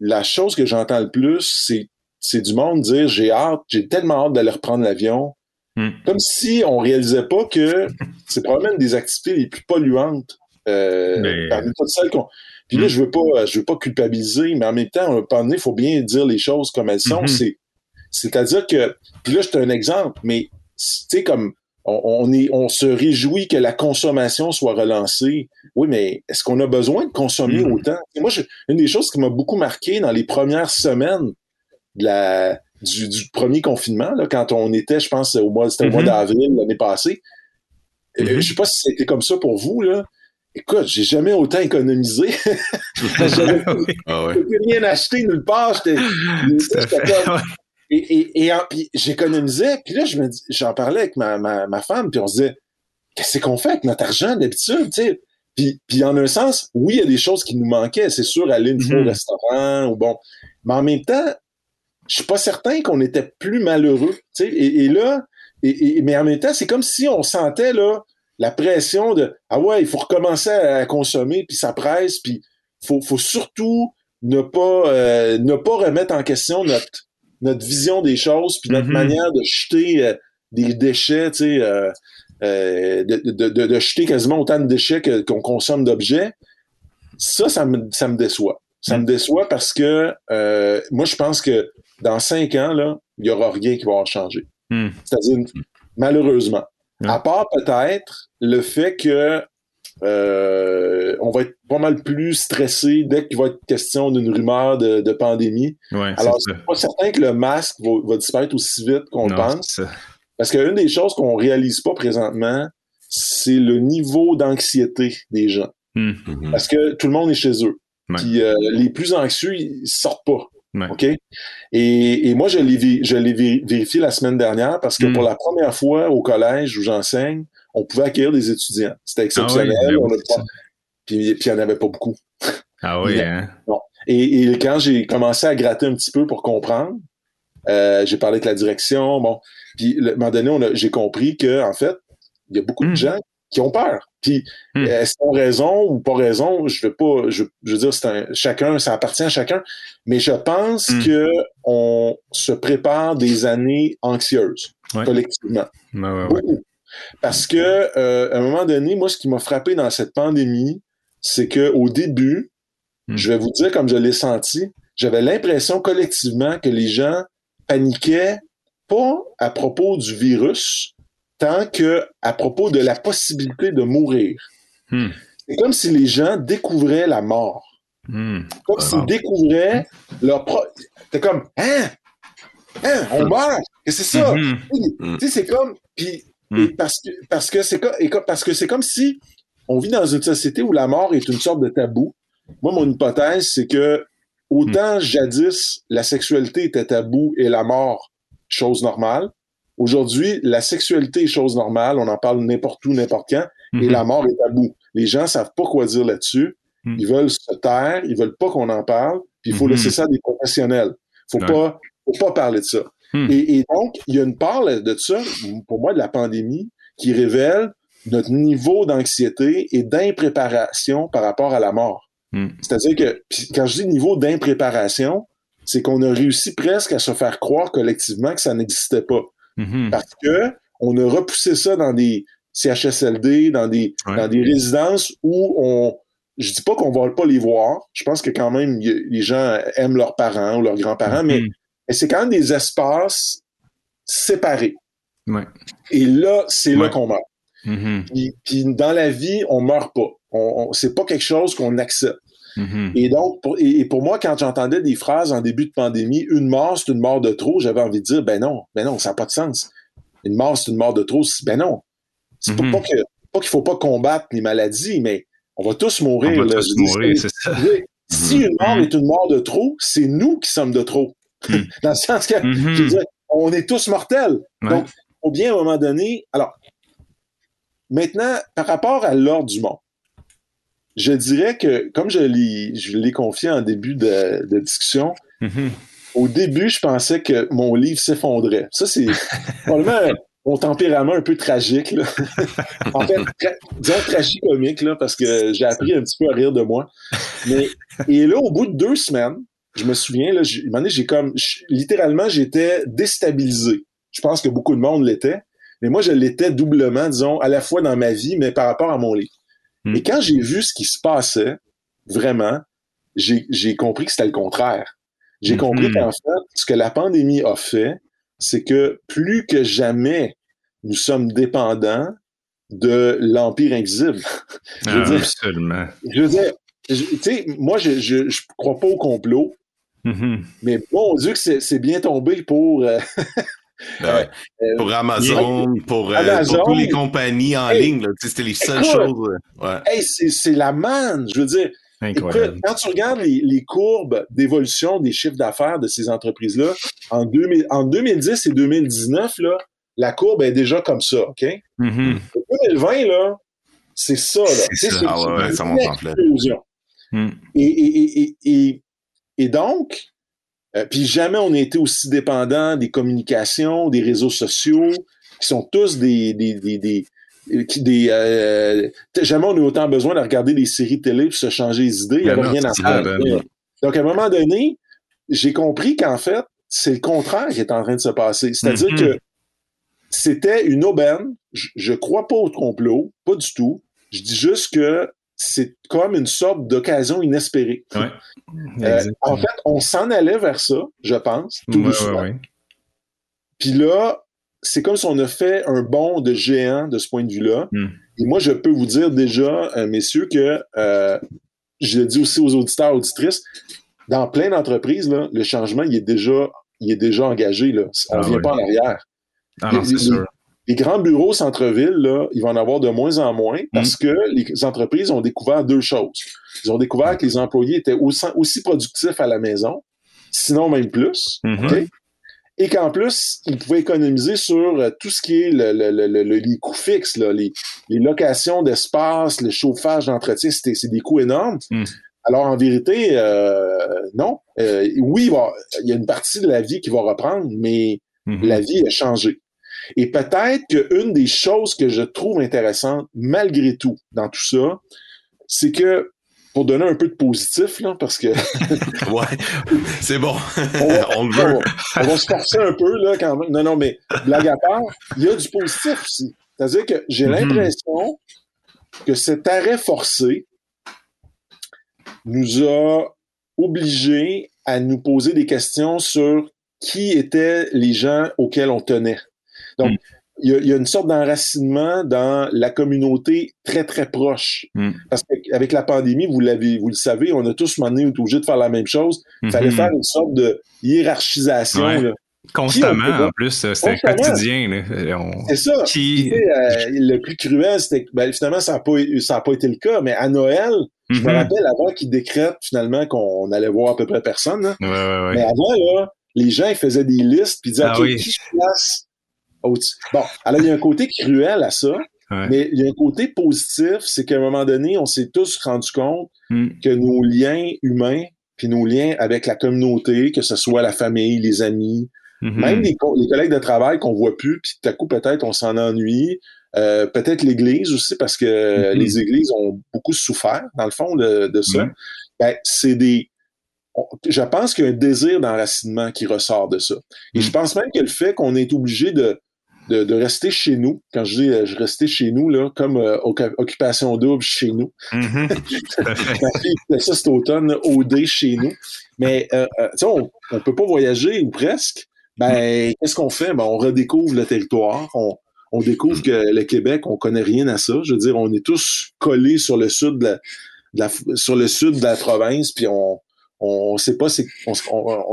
la chose que j'entends le plus, c'est, c'est du monde dire j'ai hâte, j'ai tellement hâte d'aller reprendre l'avion. Mmh. Comme si on réalisait pas que c'est probablement une des activités les plus polluantes euh, mais... parmi toutes celles qu'on. Puis là, je veux pas, je veux pas culpabiliser, mais en même temps, un moment donné, il faut bien dire les choses comme elles sont. Mm -hmm. C'est, c'est-à-dire que, puis là, je un exemple, mais tu sais, comme on, on, est, on se réjouit que la consommation soit relancée. Oui, mais est-ce qu'on a besoin de consommer mm -hmm. autant? Et Moi, je, une des choses qui m'a beaucoup marqué dans les premières semaines de la, du, du premier confinement, là, quand on était, je pense, au mois, c'était au mois d'avril l'année passée. Mm -hmm. Je sais pas si c'était comme ça pour vous là. Écoute, j'ai jamais autant économisé. j'avais ah ouais. rien acheté nulle part. J'étais, comme... Et, et, et, et j'économisais. Puis là, je me dis, j'en parlais avec ma, ma, ma femme, puis on se disait, qu'est-ce qu'on fait avec notre argent d'habitude? Tu sais, Puis, puis en un sens, oui, il y a des choses qui nous manquaient. C'est sûr, aller une fois au Mhm. restaurant ou bon. Mais en même temps, je suis pas certain qu'on était plus malheureux. tu sais? Et, et là, et, et- mais en même temps, c'est comme si on sentait là la pression de ah ouais, il faut recommencer à, à consommer, puis ça presse, puis faut, faut surtout ne pas euh, ne pas remettre en question notre notre vision des choses, puis notre Mhm. manière de jeter euh, des déchets, tu sais, euh, de, de, de, de jeter quasiment autant de déchets qu'on consomme d'objets. Ça, ça me, ça me déçoit. Ça me déçoit parce que moi, je pense que dans cinq ans, là, il n'y aura rien qui va changé. Hmm. C'est-à-dire, malheureusement. À part peut-être le fait que euh, on va être pas mal plus stressé dès qu'il va être question d'une rumeur de, de pandémie. Ouais, Alors, c'est pas certain que le masque va, va disparaître aussi vite qu'on le pense. Parce qu'une des choses qu'on réalise pas présentement, c'est le niveau d'anxiété des gens. Hmm. Mhm. Parce que tout le monde est chez eux. Ouais. Puis euh, les plus anxieux, ils sortent pas. Ouais. OK? Et, et moi, je l'ai, vérifié la semaine dernière parce que Mm. pour la première fois au collège où j'enseigne, on pouvait accueillir des étudiants. C'était exceptionnel. Ah oui, on a ben puis puis il n'y en avait pas beaucoup. Ah oui, hein? Et, et quand j'ai commencé à gratter un petit peu pour comprendre, euh, j'ai parlé avec la direction, bon, puis le- à un moment donné, j'ai compris que en fait, il y a beaucoup Mm. de gens qui ont peur. Puis Mm. est-ce qu'ils ont raison ou pas raison? Je veux pas, je, je veux dire, c'est un chacun, ça appartient à chacun. Mais je pense Mm. que on se prépare des années anxieuses Ouais. collectivement. Ouais, ouais, ouais. Beaucoup. Parce que euh, à un moment donné, moi, ce qui m'a frappé dans cette pandémie, c'est que au début, Mm. je vais vous dire comme je l'ai senti, j'avais l'impression collectivement que les gens paniquaient pas à propos du virus, tant que à propos de la possibilité de mourir. Hmm. C'est comme si les gens découvraient la mort. Hmm. Comme s'ils découvraient leur propre. C'était comme, hein? Hein? On meurt? Que c'est ça? Tu sais, c'est comme. Puis, Mm. et parce que parce que c'est parce que comme si on vit dans une société où la mort est une sorte de tabou. Moi, mon hypothèse, c'est que autant jadis la sexualité était tabou et la mort chose normale. Aujourd'hui, la sexualité est chose normale. On en parle n'importe où, n'importe quand, et Mhm. la mort est tabou. Les gens savent pas quoi dire là-dessus. Ils veulent se taire. Ils veulent pas qu'on en parle. Puis il faut laisser ça à des professionnels. Faut Ouais. pas, faut pas parler de ça. Hmm. Et, et donc, il y a une part de ça, pour moi, de la pandémie, qui révèle notre niveau d'anxiété et d'impréparation par rapport à la mort. Hmm. C'est-à-dire que, quand je dis niveau d'impréparation, c'est qu'on a réussi presque à se faire croire collectivement que ça n'existait pas. Mhm. Parce que on a repoussé ça dans des CHSLD, dans des, Ouais. dans des résidences où on. Je dis pas qu'on va pas les voir. Je pense que quand même, y les gens aiment leurs parents ou leurs grands-parents, Mhm. mais c'est quand même des espaces séparés. Ouais. Et là, c'est là Ouais. qu'on meurt. Mhm. Puis, puis dans la vie, on meurt pas. On, on- c'est pas quelque chose qu'on accepte. Mhm. Et donc, pour, et, et pour moi, quand j'entendais des phrases en début de pandémie, une mort, c'est une mort de trop, j'avais envie de dire, ben non, ben non, ça n'a pas de sens. Une mort, c'est une mort de trop. Ben non. C'est Mhm. pas, que, pas qu'il faut pas combattre les maladies, mais on va tous mourir. On va là. tous mourir, c'est ça. Si une mort est une mort de trop, c'est nous qui sommes de trop. Dans le sens que, Mhm. je veux dire, on est tous mortels. Ouais. Donc, faut bien à un moment donné. Alors, maintenant, par rapport à l'ordre du monde, je dirais que, comme je l'ai, confié en début de, de discussion, Mhm. au début, je pensais que mon livre s'effondrait. Ça, c'est probablement mon tempérament un peu tragique. Là. en fait, tra- disons tragicomique, là, parce que j'ai appris un petit peu à rire de moi. Mais, et là, au bout de deux semaines, je me souviens, là, j'ai, j'ai comme, littéralement, j'étais déstabilisé. Je pense que beaucoup de monde l'était. Mais moi, je l'étais doublement, disons, à la fois dans ma vie, mais par rapport à mon livre. Mm. Et quand j'ai vu ce qui se passait, vraiment, j'ai, j'ai compris que c'était le contraire. J'ai Mhm. compris qu'en fait, ce que la pandémie a fait, c'est que plus que jamais, nous sommes dépendants de l'Empire invisible. Je veux Ah, dire- absolument. Je veux dire, tu sais, moi, je, je, je crois pas au complot, Mhm. mais bon Dieu que c'est bien tombé pour... euh, Ben ouais. euh, Pour Amazon, pour, euh, Amazon. pour toutes les compagnies en Hey. ligne, c'était les seules Écoute. choses. Ouais. hey, c'est c'est la manne, je veux dire. Incroyable. Écoute, quand tu regardes les, les courbes d'évolution des chiffres d'affaires de ces entreprises-là, en, 2000 en 2010 et 2019, là, la courbe est déjà comme ça, OK? Mhm. En 2020, là, C'est ça, là. C'est ça. Ah ouais, ça monte en flèche. Et, et, et, et, et donc, euh, puis jamais on a été aussi dépendant des communications, des réseaux sociaux, qui sont tous des, des, des, des des, euh, jamais on a autant besoin de regarder des séries télé pour se changer les idées. Il n'y avait rien à faire. Ben Donc, à un moment donné, j'ai compris qu'en fait, c'est le contraire qui est en train de se passer. C'est-à-dire mm-hmm. que c'était une aubaine. Je, ne crois pas au complot, pas du tout. Je dis juste que c'est comme une sorte d'occasion inespérée. Euh, en fait, on s'en allait vers ça, je pense, tout doucement. Puis là, c'est comme si on a fait un bond de géant de ce point de vue-là. Hmm. Et moi, je peux vous dire déjà, euh, messieurs, que euh, je le dis aussi aux auditeurs, auditrices, dans plein d'entreprises, le changement, il est déjà, il est déjà engagé. Là. On ne ah vient pas en arrière. Ah non, c'est sûr les grands bureaux centre-ville, là, ils vont en avoir de moins en moins parce mm. que les entreprises ont découvert deux choses. Ils ont découvert que les employés étaient aussi, productifs à la maison, sinon même plus. Mm-hmm. Et qu'en plus, ils pouvaient économiser sur euh, tout ce qui est le, les coûts fixes, les, locations d'espace, le chauffage d'entretien, c'est des coûts énormes. Mm. Alors, en vérité, euh, non. Euh, oui, il y a une partie de la vie qui va reprendre, mais mm-hmm. la vie a changé. Et peut-être qu'une des choses que je trouve intéressante, malgré tout, dans tout ça, c'est que pour donner un peu de positif, là, parce que. ouais, c'est bon. on, veut. On, va se forcer un peu, là, quand même. Non, non, mais blague à part, il y a du positif aussi. C'est-à-dire que j'ai mhm. l'impression que cet arrêt forcé nous a obligés à nous poser des questions sur qui étaient les gens auxquels on tenait. Donc, mm. il y, a, une sorte d'enracinement dans la communauté très, très proche. Mm. Parce qu'avec la pandémie, vous l'avez, vous le savez, on a tous maintenant été obligés de faire la même chose. Il fallait mm-hmm. faire une sorte de hiérarchisation. Constamment, en plus, euh, c'était quotidien. C'est ça. Euh, le plus cruel, c'était que ben, finalement, ça n'a pas, pas été le cas, mais à Noël, je me mm-hmm. rappelle avant qu'ils décrètent finalement qu'on allait voir à peu près personne. mais avant, là, les gens ils faisaient des listes puis disaient ah, qui je place Bon, alors il y a un côté cruel à ça, mais il y a un côté positif, c'est qu'à un moment donné, on s'est tous rendu compte hmm. que nos liens humains, puis nos liens avec la communauté, que ce soit la famille, les amis, mm-hmm. même les, collègues de travail qu'on voit plus, puis tout à coup peut-être on s'en ennuie, euh, peut-être l'Église aussi, parce que mm-hmm. les Églises ont beaucoup souffert, dans le fond, de, ça. Ben, c'est des, je pense qu'il y a un désir d'enracinement qui ressort de ça. Et mm. je pense même que le fait qu'on est obligé de, de, rester chez nous. Quand je dis euh, je restais chez nous, là, comme euh, occupation double chez nous. Mm-hmm. ça cet automne, OD chez nous. Mais euh, on ne peut pas voyager ou presque. Ben, mm. qu'est-ce qu'on fait? Ben, on redécouvre le territoire. On, découvre mm. que le Québec, on connaît rien à ça. Je veux dire, on est tous collés sur le sud de la, sur le sud de la province, puis on, on sait pas, c'est,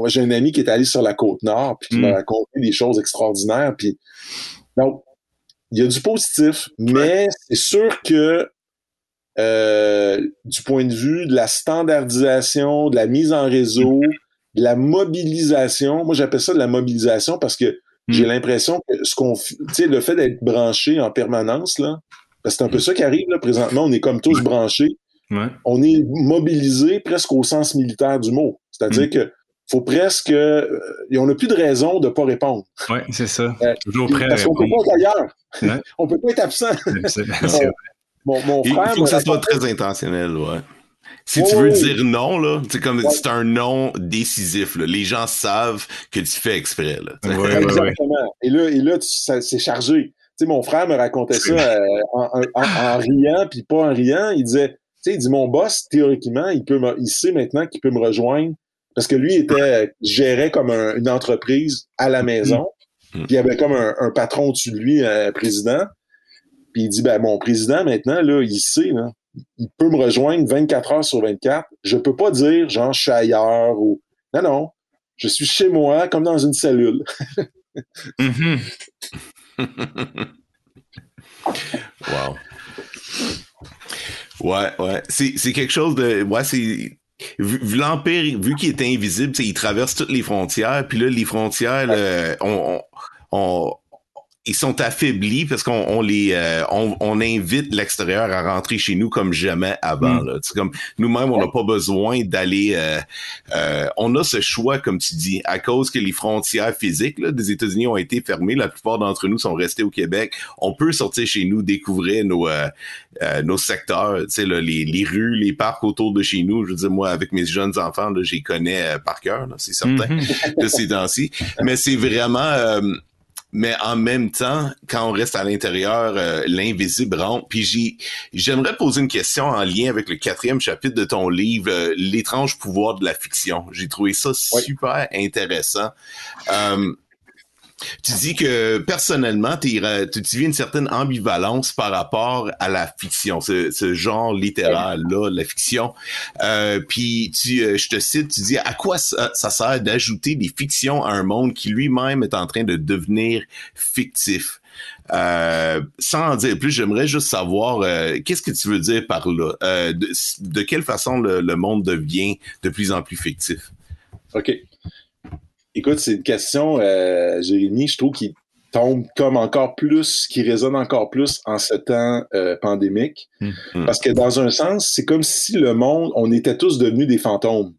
j'ai un ami qui est allé sur la côte nord, puis qui m'a raconté des choses extraordinaires, puis donc, il y a du positif, mais c'est sûr que euh, du point de vue de la standardisation, de la mise en réseau, de la mobilisation, moi j'appelle ça de la mobilisation parce que hmm. j'ai l'impression que ce qu'on, tu sais, le fait d'être branché en permanence là, parce que c'est un peu ça qui arrive là présentement, on est comme tous branchés, on est mobilisé presque au sens militaire du mot, c'est-à-dire hmm. que faut presque. Euh, on n'a plus de raison de ne pas répondre. Oui, c'est ça. Euh, Toujours prêt parce qu'on ne peut pas être ailleurs. on ne peut pas être absent. mon, mon frère. Il faut que ça soit très intentionnel, ouais. Si tu veux dire non, là, c'est comme c'est un non décisif. Là. Les gens savent que tu fais exprès. Là, Exactement. Et là, et là c'est chargé. Tu sais, mon frère me racontait ça euh, en, en, en, riant, puis pas en riant. Il disait, sais, il dit mon boss, théoriquement, il peut il sait maintenant qu'il peut me rejoindre parce que lui était gérait comme une entreprise à la maison. Mm. Puis il y avait comme un, patron au-dessus de lui, un président. Puis il dit ben mon président maintenant là, il sait là, il peut me rejoindre 24 heures sur 24. Je peux pas dire genre je suis ailleurs ou non non, je suis chez moi comme dans une cellule. Mm-hmm. wow. Ouais, ouais. C'est quelque chose de. Ouais, c'est vu, l'Empire, vu qu'il est invisible, il traverse toutes les frontières, puis là, les frontières, on, on, ils sont affaiblis parce qu'on on les euh, on, on, invite l'extérieur à rentrer chez nous comme jamais avant. Mm. C'est comme nous-mêmes, on n'a pas besoin d'aller. Euh, euh, on a ce choix, comme tu dis, à cause que les frontières physiques là, des États-Unis ont été fermées. La plupart d'entre nous sont restés au Québec. On peut sortir chez nous, découvrir nos nos secteurs, tu sais, les, les rues, les parcs autour de chez nous. Je veux dire, moi, avec mes jeunes enfants, là, j'y connais par cœur, c'est certain, mm-hmm. de ces temps-ci. Mais c'est vraiment mais en même temps, quand on reste à l'intérieur, euh, l'invisible rentre. Puis j'aimerais poser une question en lien avec le quatrième chapitre de ton livre, euh, L'étrange pouvoir de la fiction. J'ai trouvé ça super intéressant. Euh, tu dis que personnellement, tu vis une certaine ambivalence par rapport à la fiction, ce, ce genre littéral-là, la fiction. Euh, puis tu, euh, je te cite, tu dis à quoi ça, sert d'ajouter des fictions à un monde qui lui-même est en train de devenir fictif? Euh, sans en dire plus, j'aimerais juste savoir euh, qu'est-ce que tu veux dire par là? Euh, de, de, quelle façon le, le monde devient de plus en plus fictif? OK. Écoute, c'est une question, euh, Jérémy, je trouve qu'il tombe comme encore plus, qui résonne encore plus en ce temps euh, pandémique. Hmm. Parce que dans un sens, c'est comme si le monde, on était tous devenus des fantômes.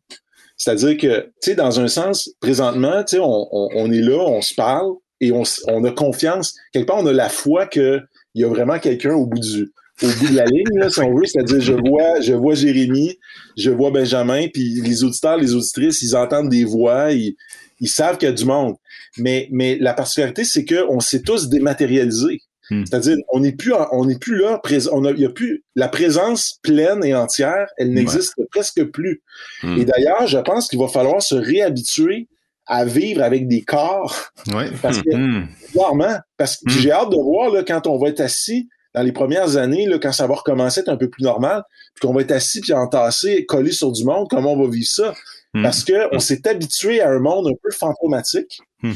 C'est-à-dire que, tu sais, dans un sens, présentement, tu sais, on, on, est là, on se parle et on, on a confiance. Quelque part, on a la foi qu'il y a vraiment quelqu'un au bout du, au bout de la ligne, là, si on veut, c'est-à-dire je vois, je vois Jérémy, je vois Benjamin, puis les auditeurs, les auditrices, ils entendent des voix, ils, ils savent qu'il y a du monde. Mais, mais la particularité, c'est qu'on s'est tous dématérialisés. Hmm. C'est-à-dire, on n'est plus, on n'est plus là, on a, il y a plus la présence pleine et entière, elle n'existe presque plus. Hmm. Et d'ailleurs, je pense qu'il va falloir se réhabituer à vivre avec des corps. Ouais. Parce que, hmm. clairement, parce que j'ai hâte de voir là, quand on va être assis dans les premières années, là, quand ça va recommencer à être un peu plus normal, puis qu'on va être assis puis entassé, collé sur du monde, comment on va vivre ça? Hmm. Parce que on s'est habitué à un monde un peu fantomatique. Hmm.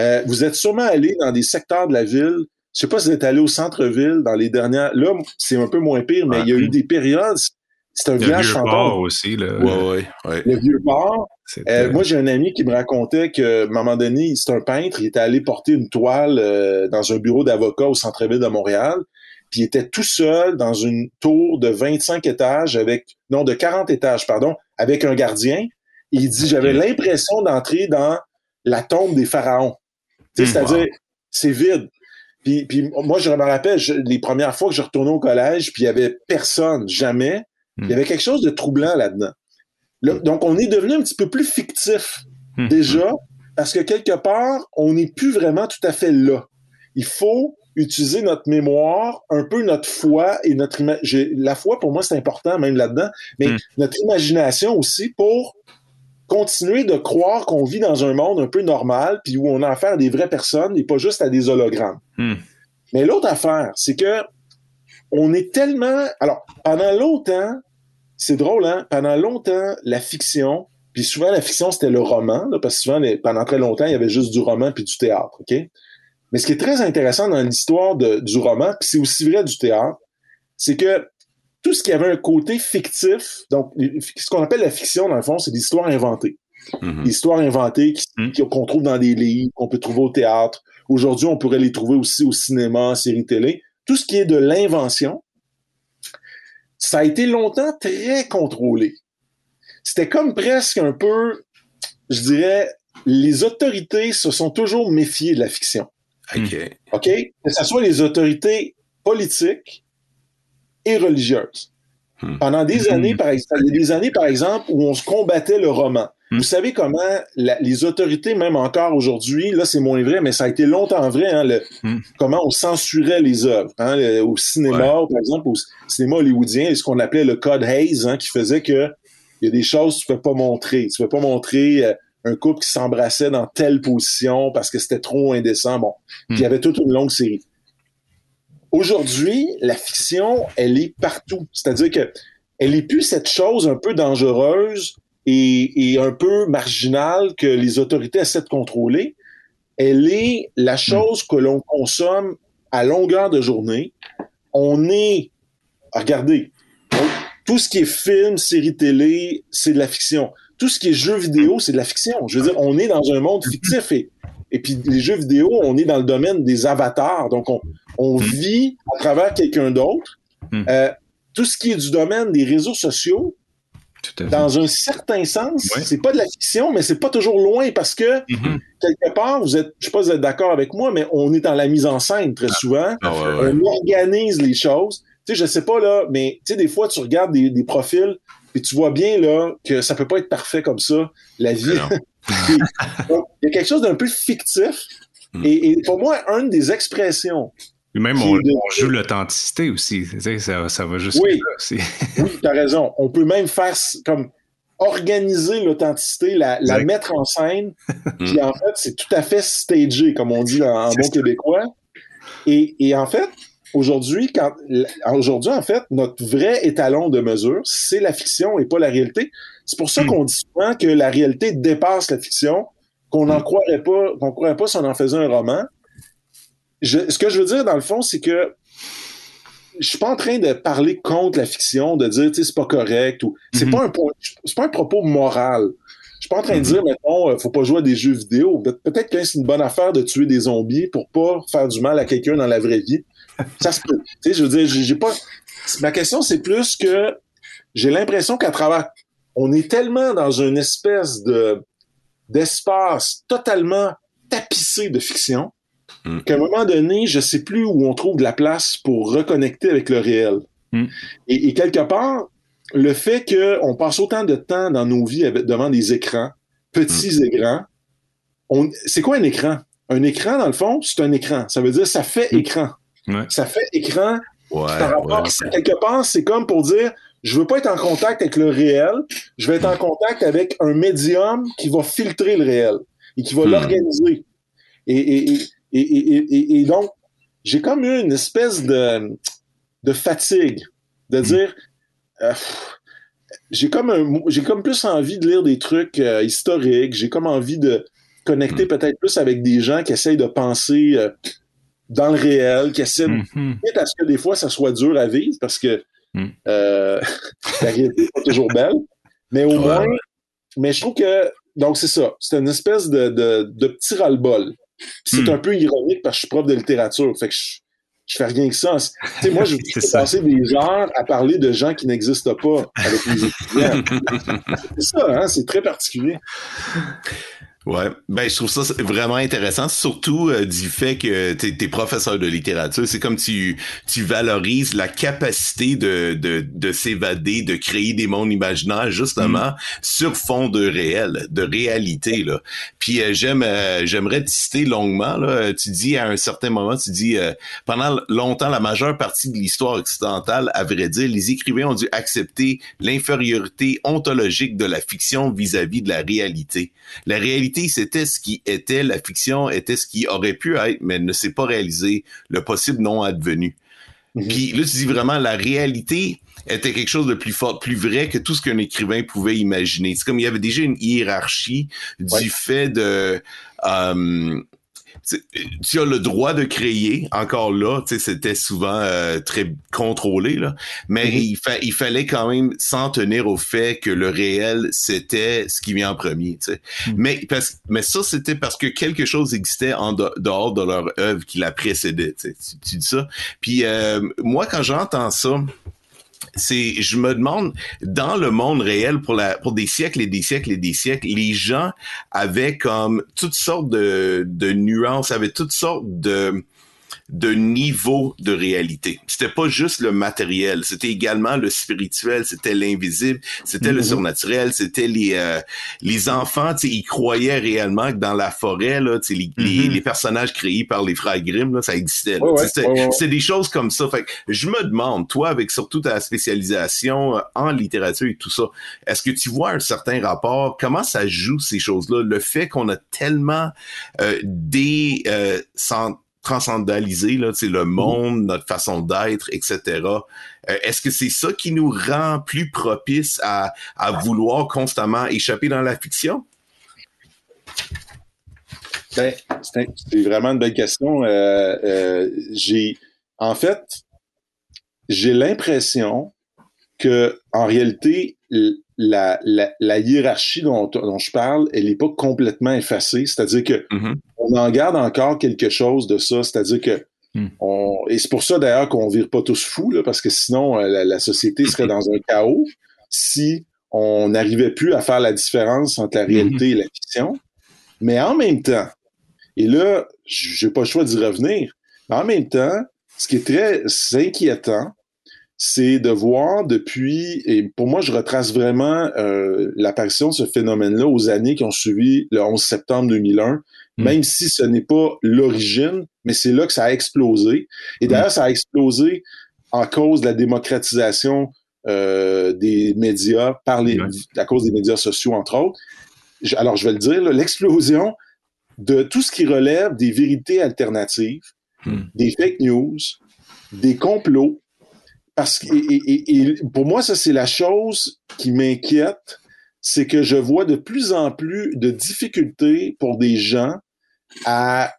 Euh, vous êtes sûrement allé dans des secteurs de la ville. Je sais pas si vous êtes allé au centre-ville dans les dernières. Là, c'est un peu moins pire, mais il y a eu des périodes. C'est un village fantôme. Port aussi. Ouais, ouais, Le vieux port. Euh, moi, j'ai un ami qui me racontait que, à un moment donné, c'est un peintre, il était allé porter une toile euh, dans un bureau d'avocat au centre-ville de Montréal puis il était tout seul dans une tour de 25 étages avec, non, de 40 étages, pardon, avec un gardien. il dit, j'avais l'impression d'entrer dans la tombe des pharaons. Hmm. C'est-à-dire, c'est vide. Puis, puis, moi, je me rappelle, les premières fois que je retournais au collège, puis il y avait personne, jamais. Il y hmm. avait quelque chose de troublant là-dedans. donc, on est devenu un petit peu plus fictif, hmm. déjà, parce que quelque part, on n'est plus vraiment tout à fait là. Il faut utiliser notre mémoire, un peu notre foi et notre la foi pour moi c'est important même là-dedans, mais hmm. notre imagination aussi pour continuer de croire qu'on vit dans un monde un peu normal puis où on a affaire à des vraies personnes et pas juste à des hologrammes. Hmm. Mais l'autre affaire, c'est que on est tellement alors pendant longtemps, c'est drôle hein, pendant longtemps la fiction puis souvent la fiction c'était le roman parce que souvent pendant très longtemps il y avait juste du roman puis du théâtre, OK? Mais ce qui est très intéressant dans l'histoire du roman, puis c'est aussi vrai du théâtre, c'est que tout ce qui avait un côté fictif, donc ce qu'on appelle la fiction, dans le fond, c'est l'histoire inventée. L'histoire inventée mm. qu'on trouve dans des livres, qu'on peut trouver au théâtre. Aujourd'hui, on pourrait les trouver aussi au cinéma, en série télé. Tout ce qui est de l'invention, ça a été longtemps très contrôlé. C'était comme presque un peu, je dirais, les autorités se sont toujours méfiées de la fiction. OK. OK? Que ce soit les autorités politiques et religieuses. Hmm. Pendant des hmm. années, par exemple, des années, par exemple, où on se combattait le roman. Hmm. Vous savez comment les autorités, même encore aujourd'hui, là c'est moins vrai, mais ça a été longtemps vrai, hein, le, comment on censurait les œuvres. Hein, au cinéma, par exemple, au cinéma hollywoodien, ce qu'on appelait le code Hayes, hein, qui faisait que il y a des choses que tu ne peux pas montrer. Tu ne peux pas montrer euh, un couple qui s'embrassait dans telle position parce que c'était trop indécent. Bon, il y avait toute une longue série. Aujourd'hui, la fiction, elle est partout. C'est-à-dire que elle est plus cette chose un peu dangereuse et, un peu marginale que les autorités essaient de contrôler. Elle est la hmm. chose que l'on consomme à longueur de journée. On est, regardez, tout ce qui est film, série télé, c'est de la fiction tout ce qui est jeu vidéo, c'est de la fiction. Je veux dire, on est dans un monde fictif et, Et puis les jeux vidéo, on est dans le domaine des avatars. Donc, on, on mm. vit à travers quelqu'un d'autre. Mm. Euh, tout ce qui est du domaine des réseaux sociaux, dans un certain sens, c'est pas de la fiction, mais c'est pas toujours loin parce que mm-hmm. quelque part, vous êtes, je sais pas si vous êtes d'accord avec moi, mais on est dans la mise en scène très ah. souvent. Ah, on organise les choses. Tu sais, je sais pas là, mais tu sais, des fois, tu regardes des, des profils et tu vois bien là que ça peut pas être parfait comme ça, la vie. il y a quelque chose d'un peu fictif. Mm. Et, pour moi, une des expressions même on, joue l'authenticité aussi. Ça, ça, va juste oui. aussi. oui, tu as raison. On peut même faire comme organiser l'authenticité, la, mettre en scène. puis en fait, c'est tout à fait stagé, comme on dit en, bon québécois. Et, et, en fait, aujourd'hui, quand aujourd'hui, en fait, notre vrai étalon de mesure, c'est la fiction et pas la réalité. C'est pour ça hmm. qu'on dit souvent que la réalité dépasse la fiction, qu'on n'en hmm. croirait pas, qu'on croirait pas si on en faisait un roman ce que je veux dire, dans le fond, c'est que je suis pas en train de parler contre la fiction, de dire, tu sais, c'est pas correct ou c'est mhm. pas un c'est pas un propos moral. Je suis pas en train de dire, mettons, euh, faut pas jouer à des jeux vidéo. Peut-être que c'est une bonne affaire de tuer des zombies pour pas faire du mal à quelqu'un dans la vraie vie. Ça se peut. Tu sais, je veux dire, j'ai pas. Ma question, c'est plus que j'ai l'impression qu'à travers, on est tellement dans une espèce de d'espace totalement tapissé de fiction Mm. Qu'à un moment donné, je sais plus où on trouve de la place pour reconnecter avec le réel. Mm. Et, quelque part, le fait qu'on passe autant de temps dans nos vies devant des écrans, petits mm. écrans, c'est quoi un écran? Un écran, dans le fond, c'est un écran. Ça veut dire ça fait écran. Ça fait écran. quelque part, c'est comme pour dire je veux pas être en contact avec le réel, je vais être en contact avec un médium qui va filtrer le réel et qui va l'organiser. et, et, donc, j'ai comme eu une espèce de, de fatigue, de hmm. dire, euh, j'ai comme j'ai comme plus envie de lire des trucs euh, historiques, j'ai comme envie de connecter hmm. peut-être plus avec des gens qui essayent de penser euh, dans le réel, qui essaient, mm à ce que des fois ça soit dur à vivre parce que hmm. la réalité n'est pas toujours belle, mais au moins, mais je trouve que, donc c'est ça, c'est une espèce de, de, de petit ras-le-bol. C'est hmm. un peu ironique parce que je suis prof de littérature. Fait que je, je fais rien que ça. sais, moi, je vais passer des heures à parler de gens qui n'existent pas avec mes étudiants. c'est ça, hein? C'est très particulier. Ouais, ben je trouve ça vraiment intéressant, surtout euh, du fait que tu es, professeur de littérature. C'est comme tu tu valorises la capacité de de, de s'évader, de créer des mondes imaginaires justement mm. sur fond de réel, de réalité là. Puis euh, j'aime euh, j'aimerais te citer longuement là. Tu dis à un certain moment, tu dis pendant longtemps la majeure partie de l'histoire occidentale, à vrai dire, les écrivains ont dû accepter l'infériorité ontologique de la fiction vis-à-vis -vis de la réalité. La réalité c'était ce qui était, la fiction était ce qui aurait pu être, mais ne s'est pas réalisé, le possible non advenu. Mhm. Puis là, tu dis vraiment, la réalité était quelque chose de plus fort, plus vrai que tout ce qu'un écrivain pouvait imaginer. C'est comme il y avait déjà une hiérarchie du fait de... Euh, tu as le droit de créer, encore là, c'était souvent euh, très contrôlé, là, mais mm-hmm. il, il fallait quand même s'en tenir au fait que le réel, c'était ce qui vient en premier. Mm. Mais, parce, mais ça, c'était parce que quelque chose existait en dehors de leur œuvre qui la précédait. Tu, tu dis ça. Puis euh, moi, quand j'entends ça, c'est, je me demande, dans le monde réel, pour la, pour des siècles et des siècles et des siècles, les gens avaient comme toutes sortes de, de nuances, avaient toutes sortes de, de niveau de réalité. C'était pas juste le matériel, c'était également le spirituel, c'était l'invisible, c'était le mhm. surnaturel, c'était les euh, les enfants, ils croyaient réellement que dans la forêt là, les, les, mhm. les, personnages créés par les frères Grimm là, ça existait. c'était des choses comme ça. Fait je me demande, toi avec surtout ta spécialisation euh, en littérature et tout ça, est-ce que tu vois un certain rapport? Comment ça joue ces choses-là? Le fait qu'on a tellement euh, des euh, transcendaliser là, le monde, notre façon d'être, etc. Euh, est-ce que c'est ça qui nous rend plus propice à, à vouloir constamment échapper dans la fiction? Ben, c'est vraiment une belle question. Euh, euh, j'ai, en fait, j'ai l'impression que en réalité, la, la, hiérarchie dont, dont, je parle, elle n'est pas complètement effacée. C'est-à-dire que mm-hmm. on en garde encore quelque chose de ça. C'est-à-dire que mm. on, et c'est pour ça d'ailleurs qu'on vire pas tous fous, là, parce que sinon euh, la, la société serait dans un chaos si on n'arrivait plus à faire la différence entre la réalité et la fiction. Mais en même temps, et là, j'ai pas le choix d'y revenir, mais en même temps, ce qui est très inquiétant, c'est de voir depuis, et pour moi, je retrace vraiment euh, l'apparition de ce phénomène-là aux années qui ont suivi le 11 septembre 2001, hmm. même si ce n'est pas l'origine, mais c'est là que ça a explosé. Et d'ailleurs, ça a explosé en cause de la démocratisation euh, des médias par les, à cause des médias sociaux, entre autres. Alors, je vais le dire, l'explosion de tout ce qui relève des vérités alternatives, hmm. des fake news, des complots, parce que et, pour moi, ça, c'est la chose qui m'inquiète, c'est que je vois de plus en plus de difficultés pour des gens à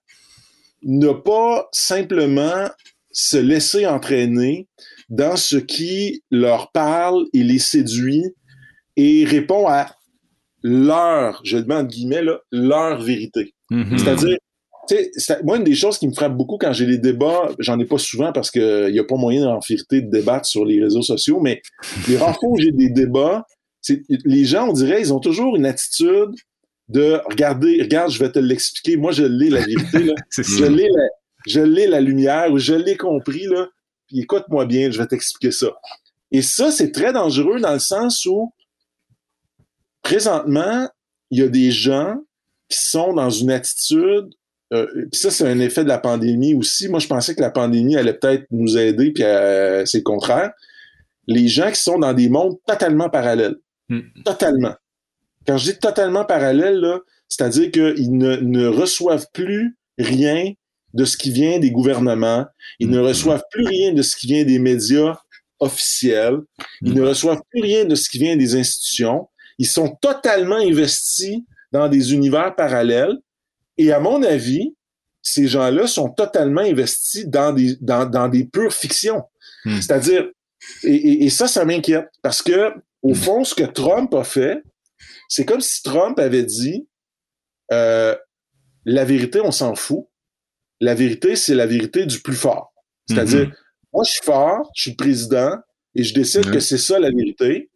ne pas simplement se laisser entraîner dans ce qui leur parle et les séduit et répond à leur, je demande guillemets, là, leur vérité. Mm-hmm. C'est-à-dire, moi, une des choses qui me frappe beaucoup quand j'ai des débats, j'en ai pas souvent parce qu'il n'y a pas moyen en vérité de débattre sur les réseaux sociaux, mais les rares fois où j'ai des débats, les gens, on dirait, ils ont toujours une attitude de regarder, regarde, je vais te l'expliquer. Moi, je l'ai la vérité, là. je l'ai la, je l'ai la lumière, ou je l'ai compris, là. Puis écoute-moi bien, je vais t'expliquer ça. Et ça, c'est très dangereux dans le sens où présentement, il y a des gens qui sont dans une attitude euh, puis ça, c'est un effet de la pandémie aussi. Moi, je pensais que la pandémie allait peut-être nous aider, puis euh, c'est le contraire. Les gens qui sont dans des mondes totalement parallèles. Hmm. Totalement. Quand je dis totalement parallèles, là, c'est-à-dire qu'ils ne, ne, reçoivent plus rien de ce qui vient des gouvernements. Ils ne hmm. reçoivent plus rien de ce qui vient des médias officiels. Ils ne hmm. reçoivent plus rien de ce qui vient des institutions. Ils sont totalement investis dans des univers parallèles et à mon avis, ces gens-là sont totalement investis dans des, dans, dans des pures fictions. Hmm. C'est-à-dire, et, et, ça, ça m'inquiète parce que, au hmm. fond, ce que Trump a fait, c'est comme si Trump avait dit euh, la vérité, on s'en fout. La vérité, c'est la vérité du plus fort. C'est-à-dire, hmm. moi, je suis fort, je suis le président, et je décide que c'est ça la vérité.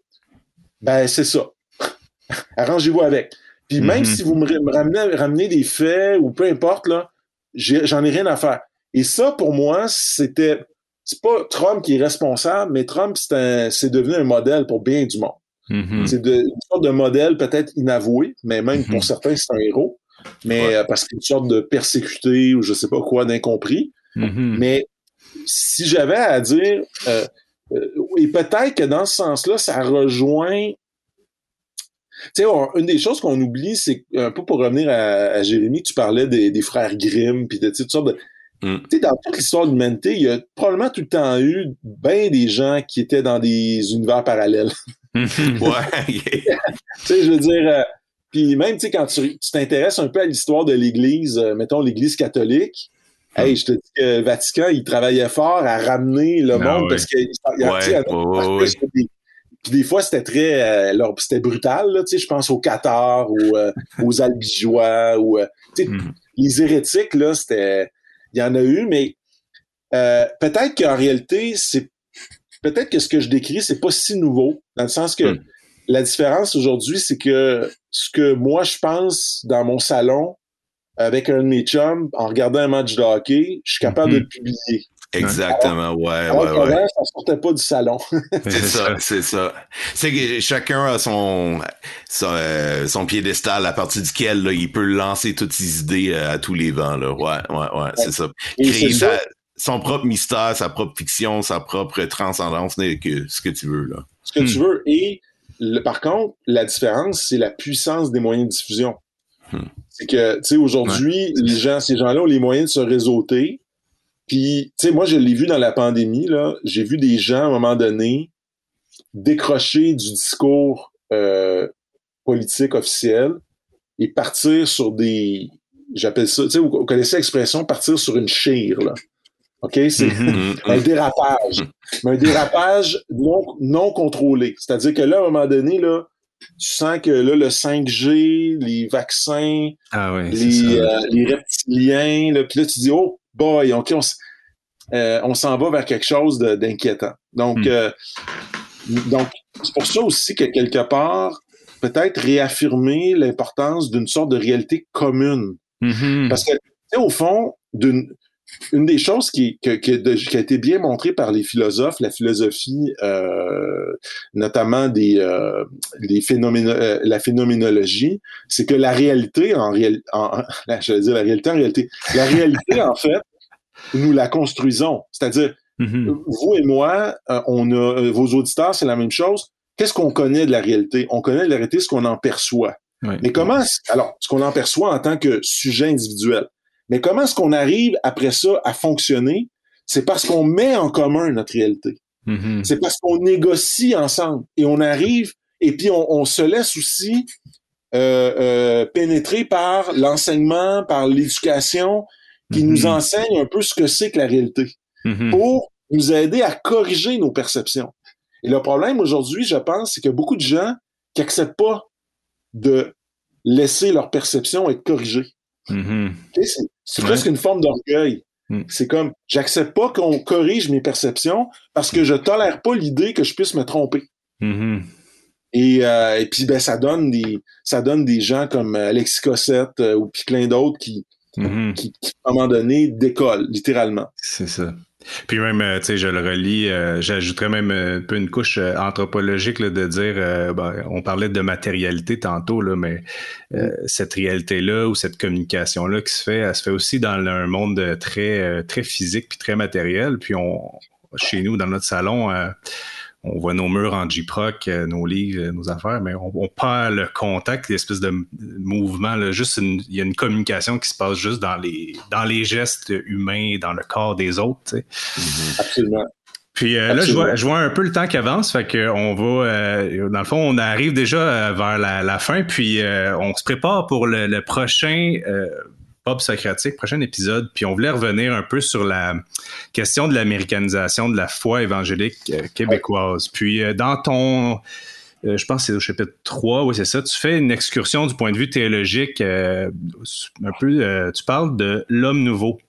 Ben, c'est ça. Arrangez-vous avec. Puis même mm-hmm. si vous me ramenez, des faits ou peu importe, là, j'en ai, rien à faire. Et ça, pour moi, c'était. C'est pas Trump qui est responsable, mais Trump, c'est devenu un modèle pour bien du monde. Mm-hmm. C'est une sorte de modèle peut-être inavoué, mais même pour mm-hmm. certains, c'est un héros. Mais euh, parce qu'il y a une sorte de persécuté ou je sais pas quoi d'incompris. Mais si j'avais à dire, euh, euh, et peut-être que dans ce sens-là, ça rejoint tu sais, une des choses qu'on oublie, c'est un peu pour revenir à, Jérémy, tu parlais des, frères Grimm, puis de toutes sortes de... Mm. Tu sais, dans toute l'histoire de l'humanité, il y a probablement tout le temps eu bien des gens qui étaient dans des univers parallèles. ouais. tu sais, je veux dire... Euh, puis même, tu sais, quand tu t'intéresses un peu à l'histoire de l'Église, euh, mettons l'Église catholique, mm. Hey, je te dis que le Vatican, il travaillait fort à ramener le ah monde parce qu'il y a, ouais, des, puis des fois, c'était très... Euh, c'était brutal, là, tu sais, je pense au Qatar ou euh, aux Albigeois ou... Euh, tu sais, mm-hmm. les hérétiques, là, c'était... Il y en a eu, mais peut-être qu'en réalité, c'est... Peut-être que ce que je décris, c'est pas si nouveau, dans le sens que mm. la différence aujourd'hui, c'est que ce que moi, je pense dans mon salon, avec un de mes chums, en regardant un match de hockey, je suis capable de le mm-hmm. publier. Exactement, ouais, ouais, ouais. ça sortait pas du salon. c'est ça, c'est ça. C'est que chacun a son, son, euh, son, piédestal à partir duquel là, il peut lancer toutes ses idées euh, à tous les vents. Là. Ouais, ouais, ouais, c'est ça. Créer son propre mystère, sa propre fiction, sa propre transcendance, que, ce que tu veux. Là. Ce que tu hmm. veux. Et par contre, la différence, c'est la puissance des moyens de diffusion. Hmm. C'est que, tu sais, aujourd'hui, les gens, ces gens-là ont les moyens de se réseauter puis, tu sais, moi, je l'ai vu dans la pandémie, là. J'ai vu des gens, à un moment donné, décrocher du discours euh, politique officiel et partir sur des... J'appelle ça... Tu sais, vous connaissez l'expression « partir sur une chire », là. OK? C'est mm-hmm. un dérapage. Mais un dérapage non, non contrôlé. C'est-à-dire que là, à un moment donné, là, tu sens que là, le 5G, les vaccins, ah les, euh, les, reptiliens, là, puis là, tu dis, oh boy, OK, on, euh, on s'en va vers quelque chose d'inquiétant. Donc, hmm. euh, donc c'est pour ça aussi que quelque part, peut-être réaffirmer l'importance d'une sorte de réalité commune. Mm-hmm. Parce que, au fond, d'une une des choses qui, qui, a été bien montrée par les philosophes, la philosophie, euh, notamment des, euh, euh, la phénoménologie, c'est que la réalité en réalité, je vais dire la réalité en réalité, la réalité en fait, nous la construisons. C'est-à-dire, mm-hmm. vous et moi, on a, vos auditeurs, c'est la même chose. Qu'est-ce qu'on connaît de la réalité? On connaît de la réalité ce qu'on en perçoit. Mais comment, alors, ce qu'on en perçoit en tant que sujet individuel. Mais comment est-ce qu'on arrive après ça à fonctionner? C'est parce qu'on met en commun notre réalité. Mm-hmm. C'est parce qu'on négocie ensemble et on arrive et puis on, se laisse aussi euh, euh, pénétrer par l'enseignement, par l'éducation qui nous mm-hmm. enseigne un peu ce que c'est que la réalité mm-hmm. pour nous aider à corriger nos perceptions. Et le problème aujourd'hui, je pense, c'est que beaucoup de gens qui acceptent pas de laisser leur perception être corrigée. C'est presque une forme d'orgueil. Mm. C'est comme, j'accepte pas qu'on corrige mes perceptions parce que je tolère pas l'idée que je puisse me tromper. Et, euh, et, puis ben ça donne des ça donne des gens comme Alexis Cossette euh, ou puis plein d'autres qui, mm-hmm. qui, qui, à un moment donné décollent littéralement. C'est ça. Puis même, euh, tu sais, je le relis, euh, j'ajouterais même un peu une couche euh, anthropologique de dire, ben, on parlait de matérialité tantôt, là, mais cette réalité-là ou cette communication-là qui se fait, elle se fait aussi dans un monde très, très physique puis très matériel. Puis on, chez nous, dans notre salon, on voit nos murs en J-Proc, euh, nos livres, euh, nos affaires, mais on, perd le contact, l'espèce de mouvement. Là, juste il y a une communication qui se passe juste dans les, dans les gestes humains, dans le corps des autres. Mm-hmm. Absolument. Puis euh, là, je vois, je vois un peu le temps qui avance, fait que on va, dans le fond, on arrive déjà vers la, fin, puis on se prépare pour le, le prochain Socratique, prochain épisode. Puis on voulait revenir un peu sur la question de l'américanisation de la foi évangélique euh, québécoise. Puis euh, dans ton, euh, je pense que c'est au chapitre 3, oui c'est ça, tu fais une excursion du point de vue théologique, un peu, tu parles de l'homme nouveau.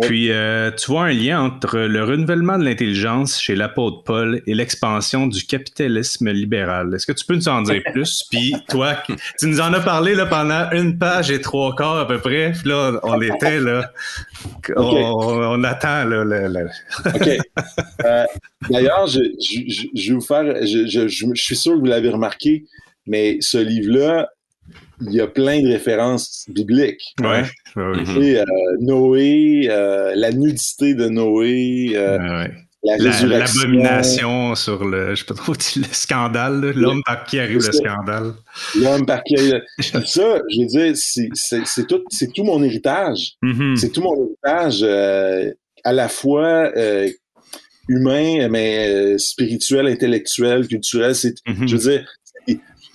Puis, euh, tu vois un lien entre le renouvellement de l'intelligence chez l'apôtre Paul et l'expansion du capitalisme libéral. Est-ce que tu peux nous en dire plus? Puis, toi, tu nous en as parlé là, pendant une page et trois quarts à peu près. Puis là, on était là. On, attend. Là, OK. Euh, d'ailleurs, je, je, vais vous faire. Je, je suis sûr que vous l'avez remarqué, mais ce livre-là, il y a plein de références bibliques. Hein. Ouais. Euh, Noé, euh, la nudité de Noé, euh, la L'abomination sur le, je sais pas trop, le scandale, l'homme par qui arrive le scandale. L'homme par qui arrive. ça, je veux dire, c'est tout, c'est tout mon héritage. Mm-hmm. C'est tout mon héritage à la fois humain, mais spirituel, intellectuel, culturel. C'est, mm-hmm. je veux dire,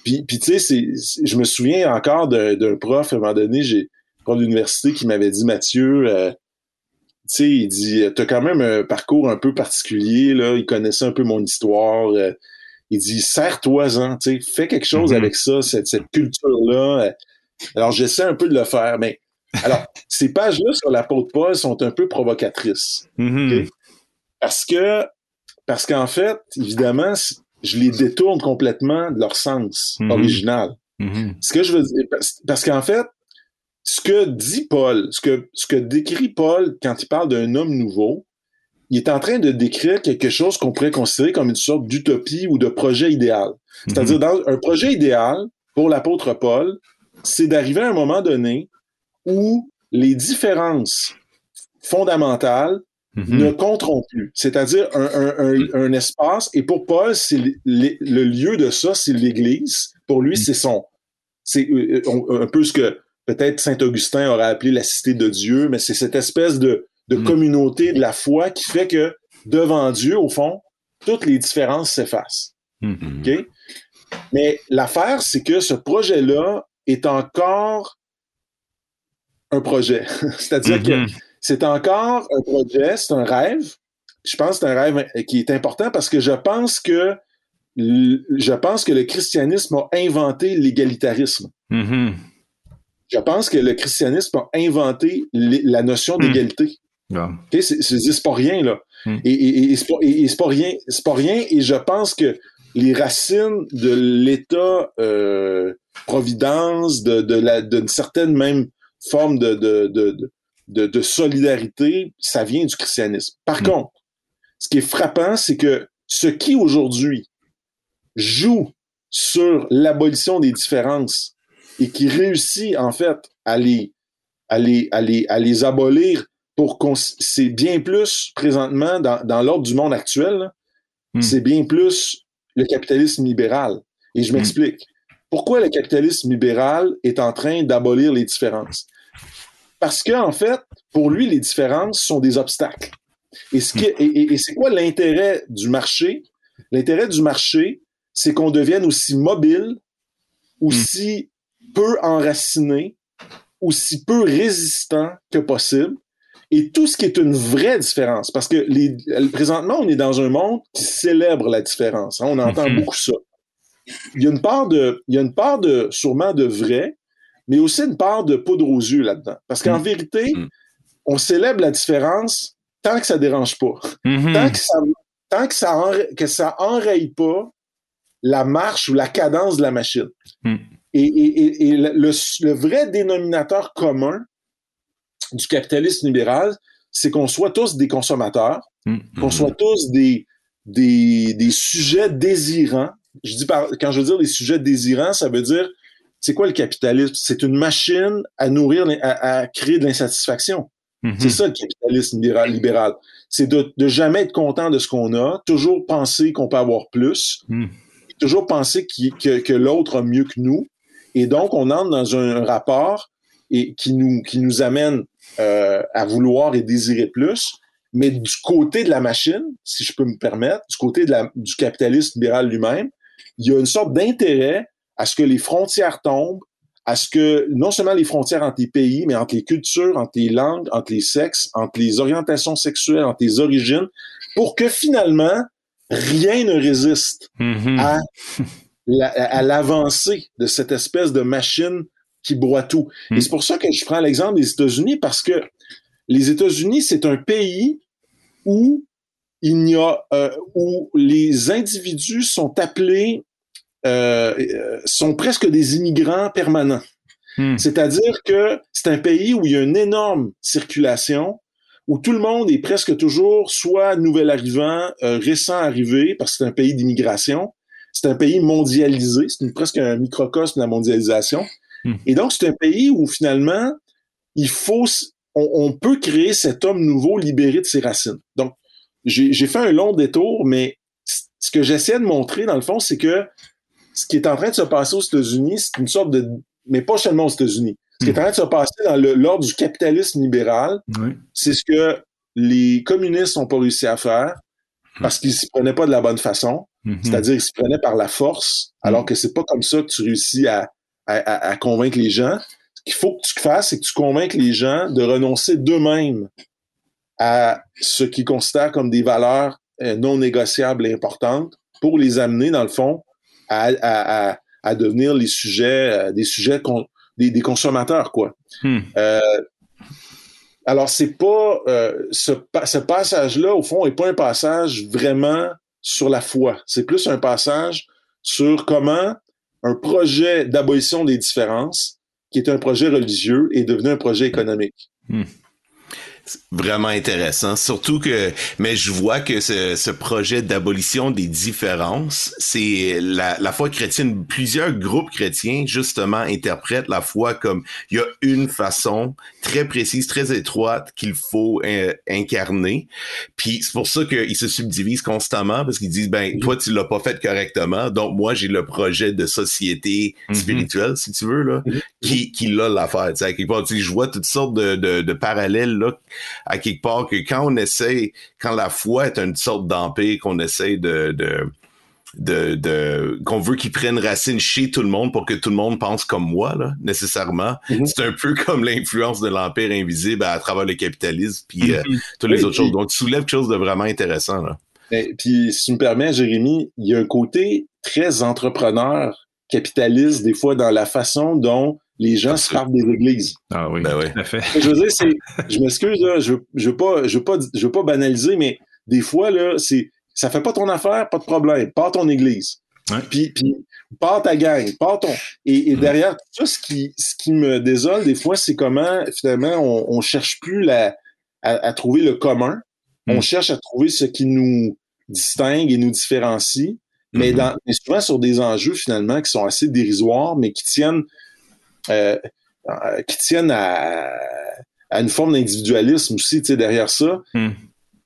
puis, puis tu sais, je me souviens encore d'un prof, à un moment donné, j'ai prof d'université qui m'avait dit, Mathieu, euh, tu sais, il dit, t'as quand même un parcours un peu particulier, là, il connaissait un peu mon histoire. Euh, il dit, serre-toi-en, tu sais, fais quelque chose mm-hmm. avec ça, cette, cette culture-là. Alors, j'essaie un peu de le faire, mais alors, ces pages-là sur la peau de Paul sont un peu provocatrices. Mm-hmm. Parce que, parce qu'en fait, évidemment, je les détourne complètement de leur sens mhm. original. Mhm. Ce que je veux dire, parce, qu'en fait, ce que dit Paul, ce que, ce que décrit Paul quand il parle d'un homme nouveau, il est en train de décrire quelque chose qu'on pourrait considérer comme une sorte d'utopie ou de projet idéal. C'est-à-dire, mhm. dans un projet idéal, pour l'apôtre Paul, c'est d'arriver à un moment donné où les différences fondamentales Mhm. ne compteront plus. C'est-à-dire un, espace, et pour Paul, c'est le lieu de ça, c'est l'Église. Pour lui, mhm. c'est son, c'est euh, euh, un peu ce que peut-être Saint Augustin aurait appelé la cité de Dieu, mais c'est cette espèce de, de mhm. communauté de la foi qui fait que devant Dieu, au fond, toutes les différences s'effacent. Mais l'affaire, c'est que ce projet-là est encore un projet. C'est-à-dire que c'est encore un projet, c'est un rêve. Je pense que c'est un rêve qui est important parce que je pense que je pense que le christianisme a inventé l'égalitarisme. Mm-hmm. Je pense que le christianisme a inventé la notion d'égalité. Mm. c'est pas rien, là. Mm. Et, et, et c'est pas, pas, rien. C'est pas rien. Et je pense que les racines de l'État euh, providence, de, de la, d'une certaine même forme de, de, de, de, solidarité, ça vient du christianisme. Par Mm. contre, ce qui est frappant, c'est que ce qui aujourd'hui joue sur l'abolition des différences et qui réussit en fait à les, à les, à les, à les abolir pour qu'on c'est bien plus présentement dans, dans l'ordre du monde actuel, Hmm. c'est bien plus le capitalisme libéral. Et je Hmm. m'explique. Pourquoi le capitalisme libéral est en train d'abolir les différences? Parce que, en fait, pour lui, les différences sont des obstacles. Et, ce qui, et, et- et c'est quoi l'intérêt du marché? L'intérêt du marché, c'est qu'on devienne aussi mobile, aussi peu enraciné, aussi peu résistant que possible. Et tout ce qui est une vraie différence, parce que les, présentement, on est dans un monde qui célèbre la différence. hein, on entend Mhm. beaucoup ça. Il y a une part de, il y a une part de, sûrement de vrai, mais aussi une part de poudre aux yeux là-dedans. Parce qu'en Mhm. vérité, Mhm. on célèbre la différence tant que ça dérange pas. Mhm. Tant que ça, tant que ça, enra- que ça enraye pas la marche ou la cadence de la machine. Hmm. Et, et- et- et le, le- le vrai dénominateur commun du capitalisme libéral, c'est qu'on soit tous des consommateurs, qu'on soit tous des, des, des sujets désirants. Je dis par, quand je veux dire des sujets désirants, ça veut dire, c'est quoi le capitalisme? C'est une machine à nourrir, à, à créer de l'insatisfaction. Mhm. C'est ça le capitalisme libéral. libéral. C'est de, de jamais être content de ce qu'on a, toujours penser qu'on peut avoir plus, Mm. toujours penser que, que l'autre a mieux que nous. Et donc, on entre dans un, rapport et qui nous, qui nous amène euh, à vouloir et désirer plus. Mais du côté de la machine, si je peux me permettre, du côté de la, du capitalisme libéral lui-même, il y a une sorte d'intérêt à ce que les frontières tombent, à ce que non seulement les frontières entre les pays, mais entre les cultures, entre les langues, entre les sexes, entre les orientations sexuelles, entre les origines, pour que finalement, rien ne résiste Mhm. à, la- à l'avancée de cette espèce de machine qui broie tout. Mm. Et c'est pour ça que je prends l'exemple des États-Unis, parce que les États-Unis, c'est un pays où il n'y a euh, où les individus sont appelés euh, euh, sont presque des immigrants permanents. Hmm. C'est-à-dire que c'est un pays où il y a une énorme circulation, où tout le monde est presque toujours soit nouvel arrivant, euh, récent arrivé, parce que c'est un pays d'immigration. C'est un pays mondialisé, c'est presque un microcosme de la mondialisation. Hmm. Et donc, c'est un pays où finalement, il faut, on, on peut créer cet homme nouveau libéré de ses racines. Donc, j'ai fait un long détour, mais ce que j'essaie de montrer, dans le fond, c'est que ce qui est en train de se passer aux États-Unis, c'est une sorte de, mais pas seulement aux États-Unis. Ce qui est en train de se passer dans l'ordre du capitalisme libéral, Oui. c'est ce que les communistes n'ont pas réussi à faire parce qu'ils s'y prenaient pas de la bonne façon. Mhm. C'est-à-dire qu'ils s'y prenaient par la force, alors que c'est pas comme ça que tu réussis à, à, à- à convaincre les gens. Ce qu'il faut que tu fasses, c'est que tu convainques les gens de renoncer d'eux-mêmes à ce qu'ils considèrent comme des valeurs euh, non négociables et importantes pour les amener, dans le fond, à, à, à, à devenir les sujets, euh, des sujets con- des, des consommateurs, quoi. Hmm. Euh, alors, c'est pas euh, ce, pa- ce passage-là, au fond, est pas un passage vraiment sur la foi. C'est plus un passage sur comment un projet d'abolition des différences, qui est un projet religieux, est devenu un projet économique. Vraiment intéressant. Surtout que, mais je vois que ce, ce projet d'abolition des différences, c'est la, la foi chrétienne. Plusieurs groupes chrétiens, justement, interprètent la foi comme il y a une façon très précise, très étroite qu'il faut euh, incarner. Puis c'est pour ça qu'ils se subdivisent constamment parce qu'ils disent, ben, toi, tu l'as pas fait correctement. Donc, moi, j'ai le projet de société Mhm. spirituelle, si tu veux, là, qui, qui l'a l'affaire. Tu sais, je vois toutes sortes de, de, de parallèles, là, à quelque part que quand on essaie, quand la foi est une sorte d'empire qu'on essaie de, de de, de qu'on veut qu'ils prennent racine chez tout le monde pour que tout le monde pense comme moi là nécessairement mm-hmm. c'est un peu comme l'influence de l'empire invisible à, travers le capitalisme puis euh, mm-hmm. toutes les autres choses donc tu soulèves quelque chose de vraiment intéressant là et, puis si tu me permets Jérémy il y a un côté très entrepreneur capitaliste des fois dans la façon dont les gens se parlent des églises. Ah oui, ben oui. Je veux dire, c'est, je m'excuse, je, je veux pas, je veux pas, je veux pas banaliser, mais des fois, là, c'est, ça fait pas ton affaire, pas de problème. Pars ton église. Puis, puis, pars ta gang, pars ton. Et, et derrière tout ça, ce qui, ce qui me désole des fois, c'est comment, finalement, on, on cherche plus la, à, trouver le commun. On mm. cherche à trouver ce qui nous distingue et nous différencie. Mais, mm-hmm. dans, mais souvent sur des enjeux, finalement, qui sont assez dérisoires, mais qui tiennent, euh, euh qui tiennent à, à une forme d'individualisme aussi, tu sais, derrière ça. Mm.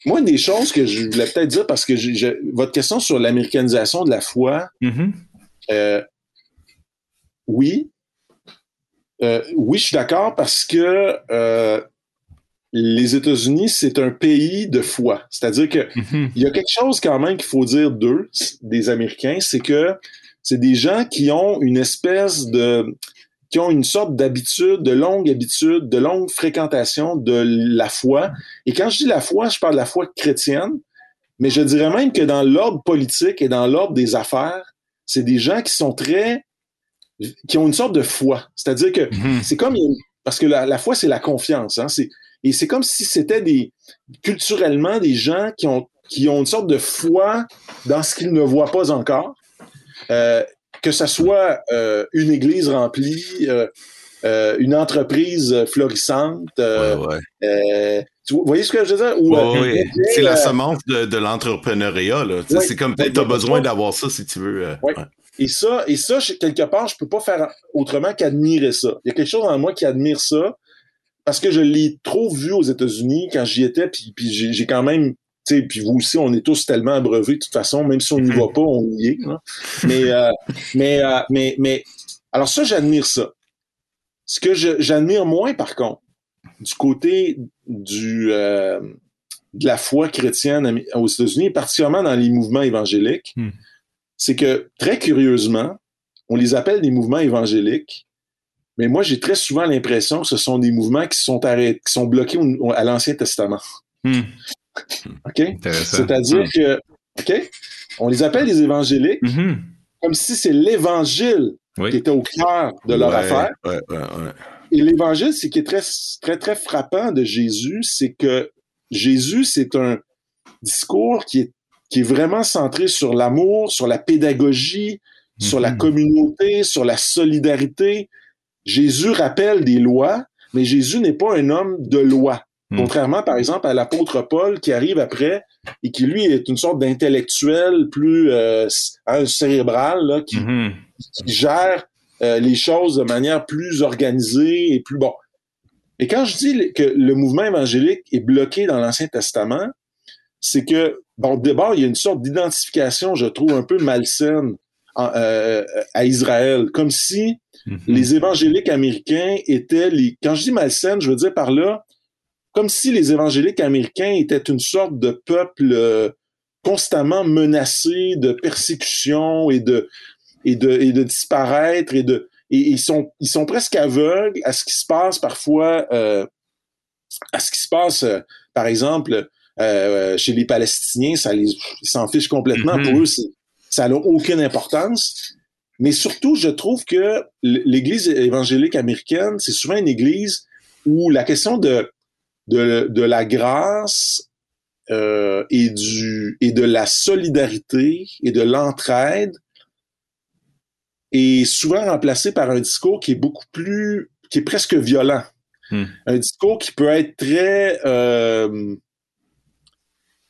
Moi, une des choses que je voulais peut-être dire, parce que votre question sur l'américanisation de la foi, mm-hmm. euh, oui. Euh, oui, je suis d'accord parce que euh, les États-Unis, c'est un pays de foi. C'est-à-dire que mm-hmm. il y a quelque chose quand même qu'il faut dire d'eux, des Américains, c'est que c'est des gens qui ont une espèce de qui ont une sorte d'habitude, de longue habitude, de longue fréquentation de la foi. Et quand je dis la foi, je parle de la foi chrétienne, mais je dirais même que dans l'ordre politique et dans l'ordre des affaires, c'est des gens qui sont très, qui ont une sorte de foi. C'est-à-dire que mhm. c'est comme, parce que la, foi, c'est la confiance. Hein, et c'est comme si c'était des, culturellement, des gens qui ont, qui ont une sorte de foi dans ce qu'ils ne voient pas encore. Euh, que ce soit euh, une église remplie, euh, euh, une entreprise florissante. Ouais, vous voyez ce que je veux dire? oui, c'est la semence de, l'entrepreneuriat. c'est comme tu as besoin d'avoir ça si tu veux. Et ça, et ça, quelque part, je peux pas faire autrement qu'admirer ça. Il y a quelque chose en moi qui admire ça parce que je l'ai trop vu aux États-Unis quand j'y étais, puis, puis j'ai quand même puis vous aussi, on est tous tellement abreuvés de toute façon, même si on n'y va pas, on y est. Mais, euh, mais, euh, mais, mais, alors ça, j'admire ça. Ce que j'admire moins, par contre, du côté du, euh, de la foi chrétienne aux États-Unis, particulièrement dans les mouvements évangéliques, hmm. c'est que très curieusement, on les appelle des mouvements évangéliques, mais moi, j'ai très souvent l'impression que ce sont des mouvements qui sont arrêtés, qui sont bloqués à l'Ancien Testament. Hmm. OK? C'est-à-dire que, OK? On les appelle les évangéliques mm-hmm. comme si c'est l'évangile qui était au cœur de leur affaire. Et l'évangile, ce qui est très, très, très frappant de Jésus, c'est que Jésus, c'est un discours qui est, qui est vraiment centré sur l'amour, sur la pédagogie, sur la communauté, sur la solidarité. Jésus rappelle des lois, mais Jésus n'est pas un homme de loi. Hmm. Contrairement, par exemple, à l'apôtre Paul qui arrive après et qui, lui, est une sorte d'intellectuel plus euh, cérébral, là, qui, hmm. gère euh, les choses de manière plus organisée et plus bon. Et quand je dis que le mouvement évangélique est bloqué dans l'Ancien Testament, c'est que, bon, d'abord, il y a une sorte d'identification, je trouve, un peu malsaine euh, à Israël, comme si hmm. les évangéliques américains étaient les... Quand je dis malsaine, je veux dire par là, comme si les évangéliques américains étaient une sorte de peuple euh, constamment menacé de persécution et de et de et de disparaître et de et ils sont ils sont presque aveugles à ce qui se passe parfois euh, à ce qui se passe euh, par exemple chez les Palestiniens ça les ils s'en fichent complètement mm-hmm. pour eux ça n'a aucune importance mais surtout je trouve que l'Église évangélique américaine c'est souvent une Église où la question de de, la grâce euh, et du et de la solidarité et de l'entraide est souvent remplacé par un discours qui est beaucoup plus qui est presque violent. Hmm. Un discours qui peut être très euh,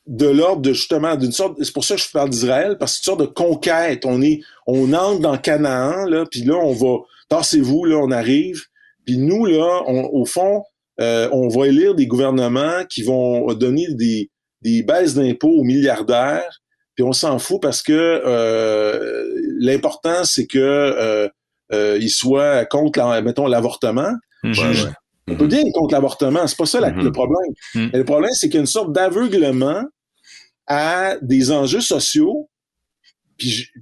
de l'ordre de justement d'une sorte c'est pour ça que je parle d'Israël parce que c'est une sorte de conquête on est on entre dans Canaan là puis là on va tassez-vous là on arrive puis nous là au fond euh, on va élire des gouvernements qui vont donner des, des baisses d'impôts aux milliardaires, puis on s'en fout parce que euh, l'important, c'est que euh, ils soient contre, mettons, l'avortement. Mhm. On peut bien être contre l'avortement, c'est pas ça mhm. le problème. Mhm. le problème, c'est qu'il y a une sorte d'aveuglement à des enjeux sociaux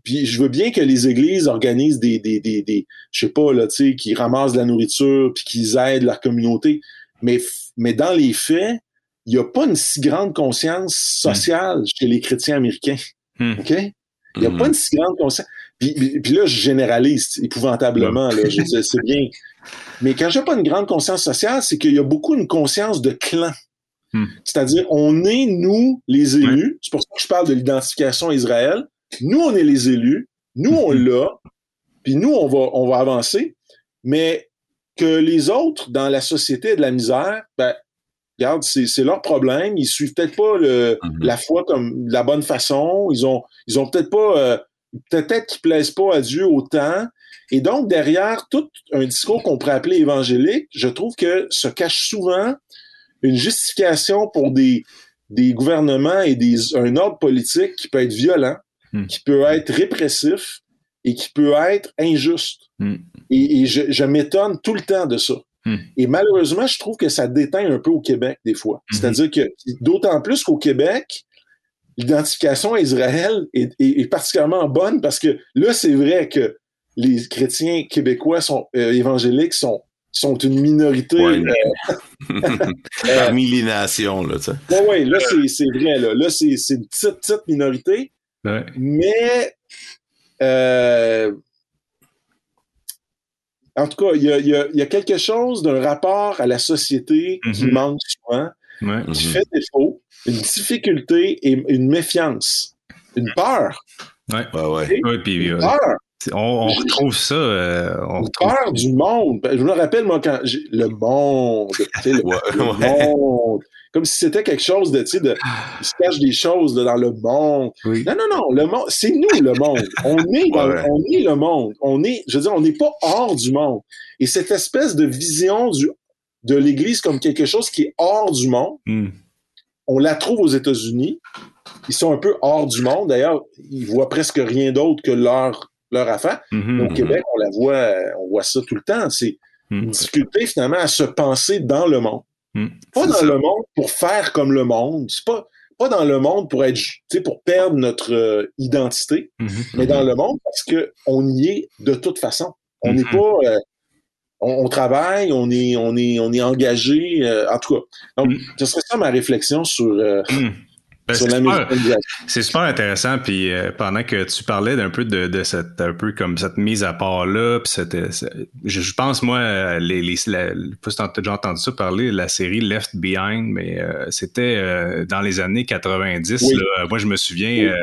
puis, je veux bien que les églises organisent des, des, des, des je sais pas, là, tu sais, qui ramassent de la nourriture, puis qu'ils aident leur communauté. Mais, mais dans les faits, il n'y a pas une si grande conscience sociale chez les chrétiens américains. Hmm. OK? Il n'y a pas une si grande conscience. Puis, puis, là, je généralise épouvantablement, là, je c'est bien. Mais quand j'ai pas une grande conscience sociale, c'est qu'il y a beaucoup une conscience de clan. Hmm. C'est-à-dire, on est, nous, les élus. C'est pour ça que je parle de l'identification à Israël. Nous, on est les élus. Nous, on l'a. Puis nous, on va, on va avancer. Mais que les autres, dans la société de la misère, ben, regarde, c'est leur problème. Ils suivent peut-être pas le, mhm. la foi comme de la bonne façon. Ils ont, ils ont peut-être pas, euh, peut-être qu'ils plaisent pas à Dieu autant. Et donc, derrière tout un discours qu'on pourrait appeler évangélique, je trouve que se cache souvent une justification pour des, des gouvernements et des, un ordre politique qui peut être violent, hmm. qui peut être répressif et qui peut être injuste. Hmm. Et, je, je m'étonne tout le temps de ça. Hmm. Et malheureusement, je trouve que ça déteint un peu au Québec des fois. C'est-à-dire que d'autant plus qu'au Québec, l'identification à Israël est, est, particulièrement bonne parce que là, c'est vrai que les chrétiens québécois sont euh, évangéliques sont sont une minorité. Euh, Parmi les nations, là, tu sais. Oui, ouais, là, c'est vrai, là. Là, c'est une petite, petite minorité. Mais, euh, en tout cas, il y a, y, y a, quelque chose d'un rapport à la société qui mm-hmm. manque souvent, qui fait défaut, une difficulté et une méfiance, une peur. Ouais, ouais, ouais. puis, une peur. On, retrouve ça. Euh, on retrouve... peur du monde. Je me rappelle, moi, quand le monde, le, monde, comme si c'était quelque chose de, tu sais, de, il se cache des choses dans le monde. Non, non, non, le monde, c'est nous le monde. On est, dans, on est le monde. On est, je veux dire, on n'est pas hors du monde. Et cette espèce de vision du, de l'Église comme quelque chose qui est hors du monde, hmm. on la trouve aux États-Unis. Ils sont un peu hors du monde. D'ailleurs, ils voient presque rien d'autre que leur leur affaire. Mm-hmm, Au mm-hmm. Québec, on la voit, on voit ça tout le temps. C'est mm. une difficulté finalement à se penser dans le monde. Mm. Pas dans le monde pour faire comme le monde. C'est pas pas dans le monde pour être, pour perdre notre euh, identité, mm-hmm, mais dans le monde parce que on y est de toute façon. On n'est pas, euh, on, travaille, on est, on est, on est engagé. Euh, en tout cas, donc, mm. ce serait ça ma réflexion sur ben, c'est super, intéressant. Puis euh, pendant que tu parlais d'un peu de, cette un peu comme cette mise à part là, puis euh, je, pense moi les, les la, déjà entendu ça parler la série Left Behind, mais euh, c'était dans les années 90. Là, moi je me souviens,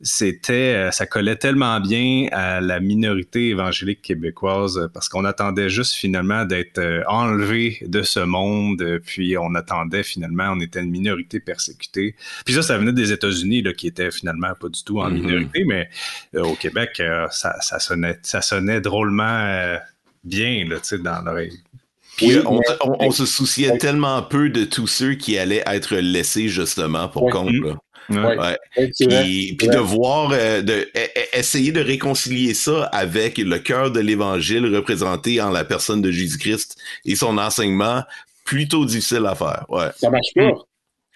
c'était ça collait tellement bien à la minorité évangélique québécoise parce qu'on attendait juste finalement d'être enlevé de ce monde, puis on attendait finalement, on était une minorité persécutée. Puis ça, ça venait des États-Unis, là, qui étaient finalement pas du tout en mhm. minorité, mais euh, au Québec, euh, ça, ça, sonnait, ça sonnait drôlement euh, bien, là, tu sais, dans l'oreille. Puis on, se souciait tellement peu de tous ceux qui allaient être laissés justement pour compte. Là. Ouais. Puis, puis de voir, de, e, e, essayer de réconcilier ça avec le cœur de l'Évangile représenté en la personne de Jésus-Christ et son enseignement, plutôt difficile à faire. Ouais. Ça marche pas.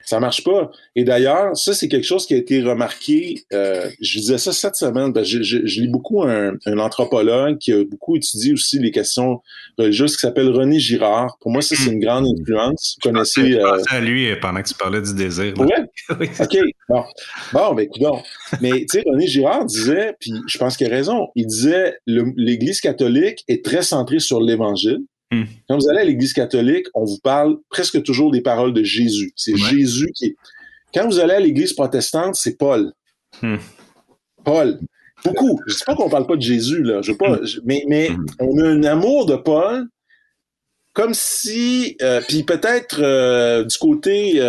Ça marche pas. Et d'ailleurs, ça, c'est quelque chose qui a été remarqué. Euh, je disais ça cette semaine. je, je, lis beaucoup un, un, anthropologue qui a beaucoup étudié aussi les questions religieuses qui s'appelle René Girard. Pour moi, ça, c'est une grande influence. Vous connaissez. Je euh... à lui pendant que tu parlais du désir. Ouais? OK. Bon. Bon, ben, écoute Mais, tu sais, René Girard disait, puis je pense qu'il a raison, il disait l'Église catholique est très centrée sur l'Évangile. Hmm. Quand vous allez à l'Église catholique, on vous parle presque toujours des paroles de Jésus. C'est Jésus qui est. Quand vous allez à l'Église protestante, c'est Paul. Hmm. Paul. Beaucoup. Je ne dis pas qu'on ne parle pas de Jésus, là. Je pas, hmm. mais, mais on a un amour de Paul comme si, euh, puis peut-être euh, du côté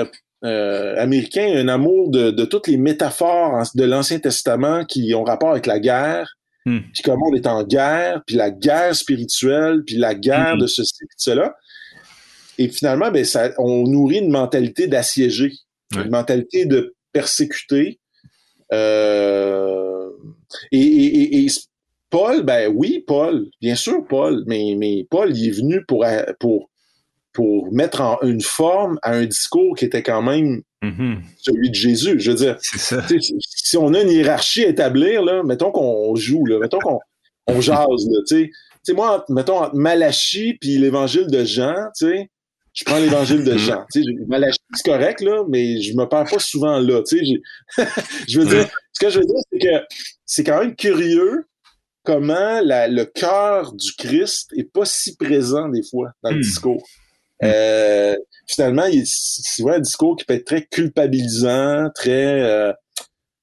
euh, américain, un amour de, de, toutes les métaphores de l'Ancien Testament qui ont rapport avec la guerre, Hmm. Puis comment on est en guerre, puis la guerre spirituelle, puis la guerre de ceci, de cela. Et finalement, ben, ça, on nourrit une mentalité d'assiéger, une mentalité de persécuter. Euh, et, Paul, ben oui, Paul, bien sûr, Paul, mais, mais Paul, il est venu pour, pour, pour mettre en une forme à un discours qui était quand même mm-hmm. celui de Jésus. Je veux dire, si on a une hiérarchie à établir, là, mettons qu'on joue, là, mettons qu'on on jase, tu sais. moi, mettons, entre Malachie puis l'évangile de Jean, tu sais, je prends l'évangile de mm-hmm. Jean. Tu sais, Malachie, c'est correct, là, mais je me perds pas souvent là, tu sais. Je veux dire, ce que je veux dire, c'est que c'est quand même curieux comment le cœur du Christ est pas si présent des fois dans le hmm. discours. Hmm. Euh, finalement, c'est un discours qui peut être très culpabilisant, très euh,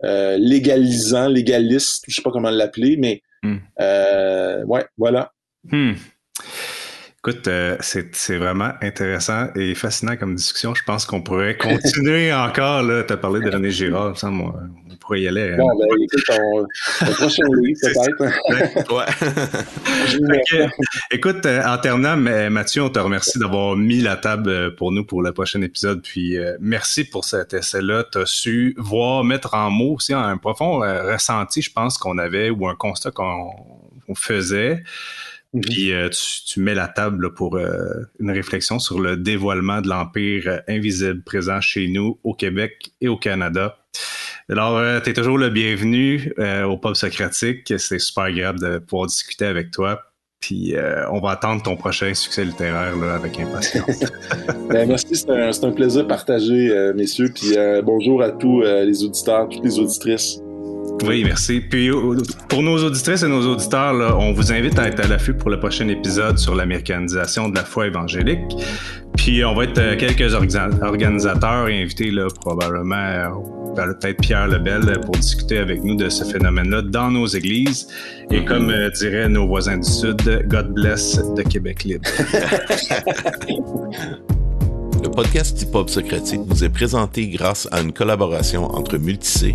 euh, légalisant, légaliste, je sais pas comment l'appeler, mais hmm. ouais, voilà. Écoute, c'est vraiment intéressant et fascinant comme discussion. Je pense qu'on pourrait continuer encore. Tu as parlé de René Girard, ça, moi, pourrait y aller. Hein. Bon, ben, écoute, on, prochain peut-être. ouais. Écoute, euh, en terminant, Mathieu, on te remercie d'avoir mis la table euh, pour nous pour le prochain épisode. Puis euh, merci pour cet essai-là. Tu as su voir, mettre en mots aussi un profond ressenti, je pense, qu'on avait ou un constat qu'on faisait. Mm-hmm. Puis tu, tu, mets la table pour une réflexion sur le dévoilement de l'empire invisible présent chez nous au Québec et au Canada. Alors, euh, tu es toujours le bienvenu euh, au Pub Socratique. C'est super agréable de pouvoir discuter avec toi. Puis euh, on va attendre ton prochain succès littéraire là, avec impatience. ben, merci, c'est un, un, plaisir partagé, messieurs. Puis bonjour à tous les auditeurs, toutes les auditrices. Oui, merci. Puis pour nos auditrices et nos auditeurs, là, on vous invite à être à l'affût pour le prochain épisode sur l'américanisation de la foi évangélique. Puis on va être euh, quelques organisateurs et invités là, probablement euh, peut-être Pierre Lebel pour discuter avec nous de ce phénomène-là dans nos églises. Et comme euh, diraient nos voisins du Sud, God bless de Québec libre. Le podcast Hip Hop Socratique vous est présenté grâce à une collaboration entre Multicé,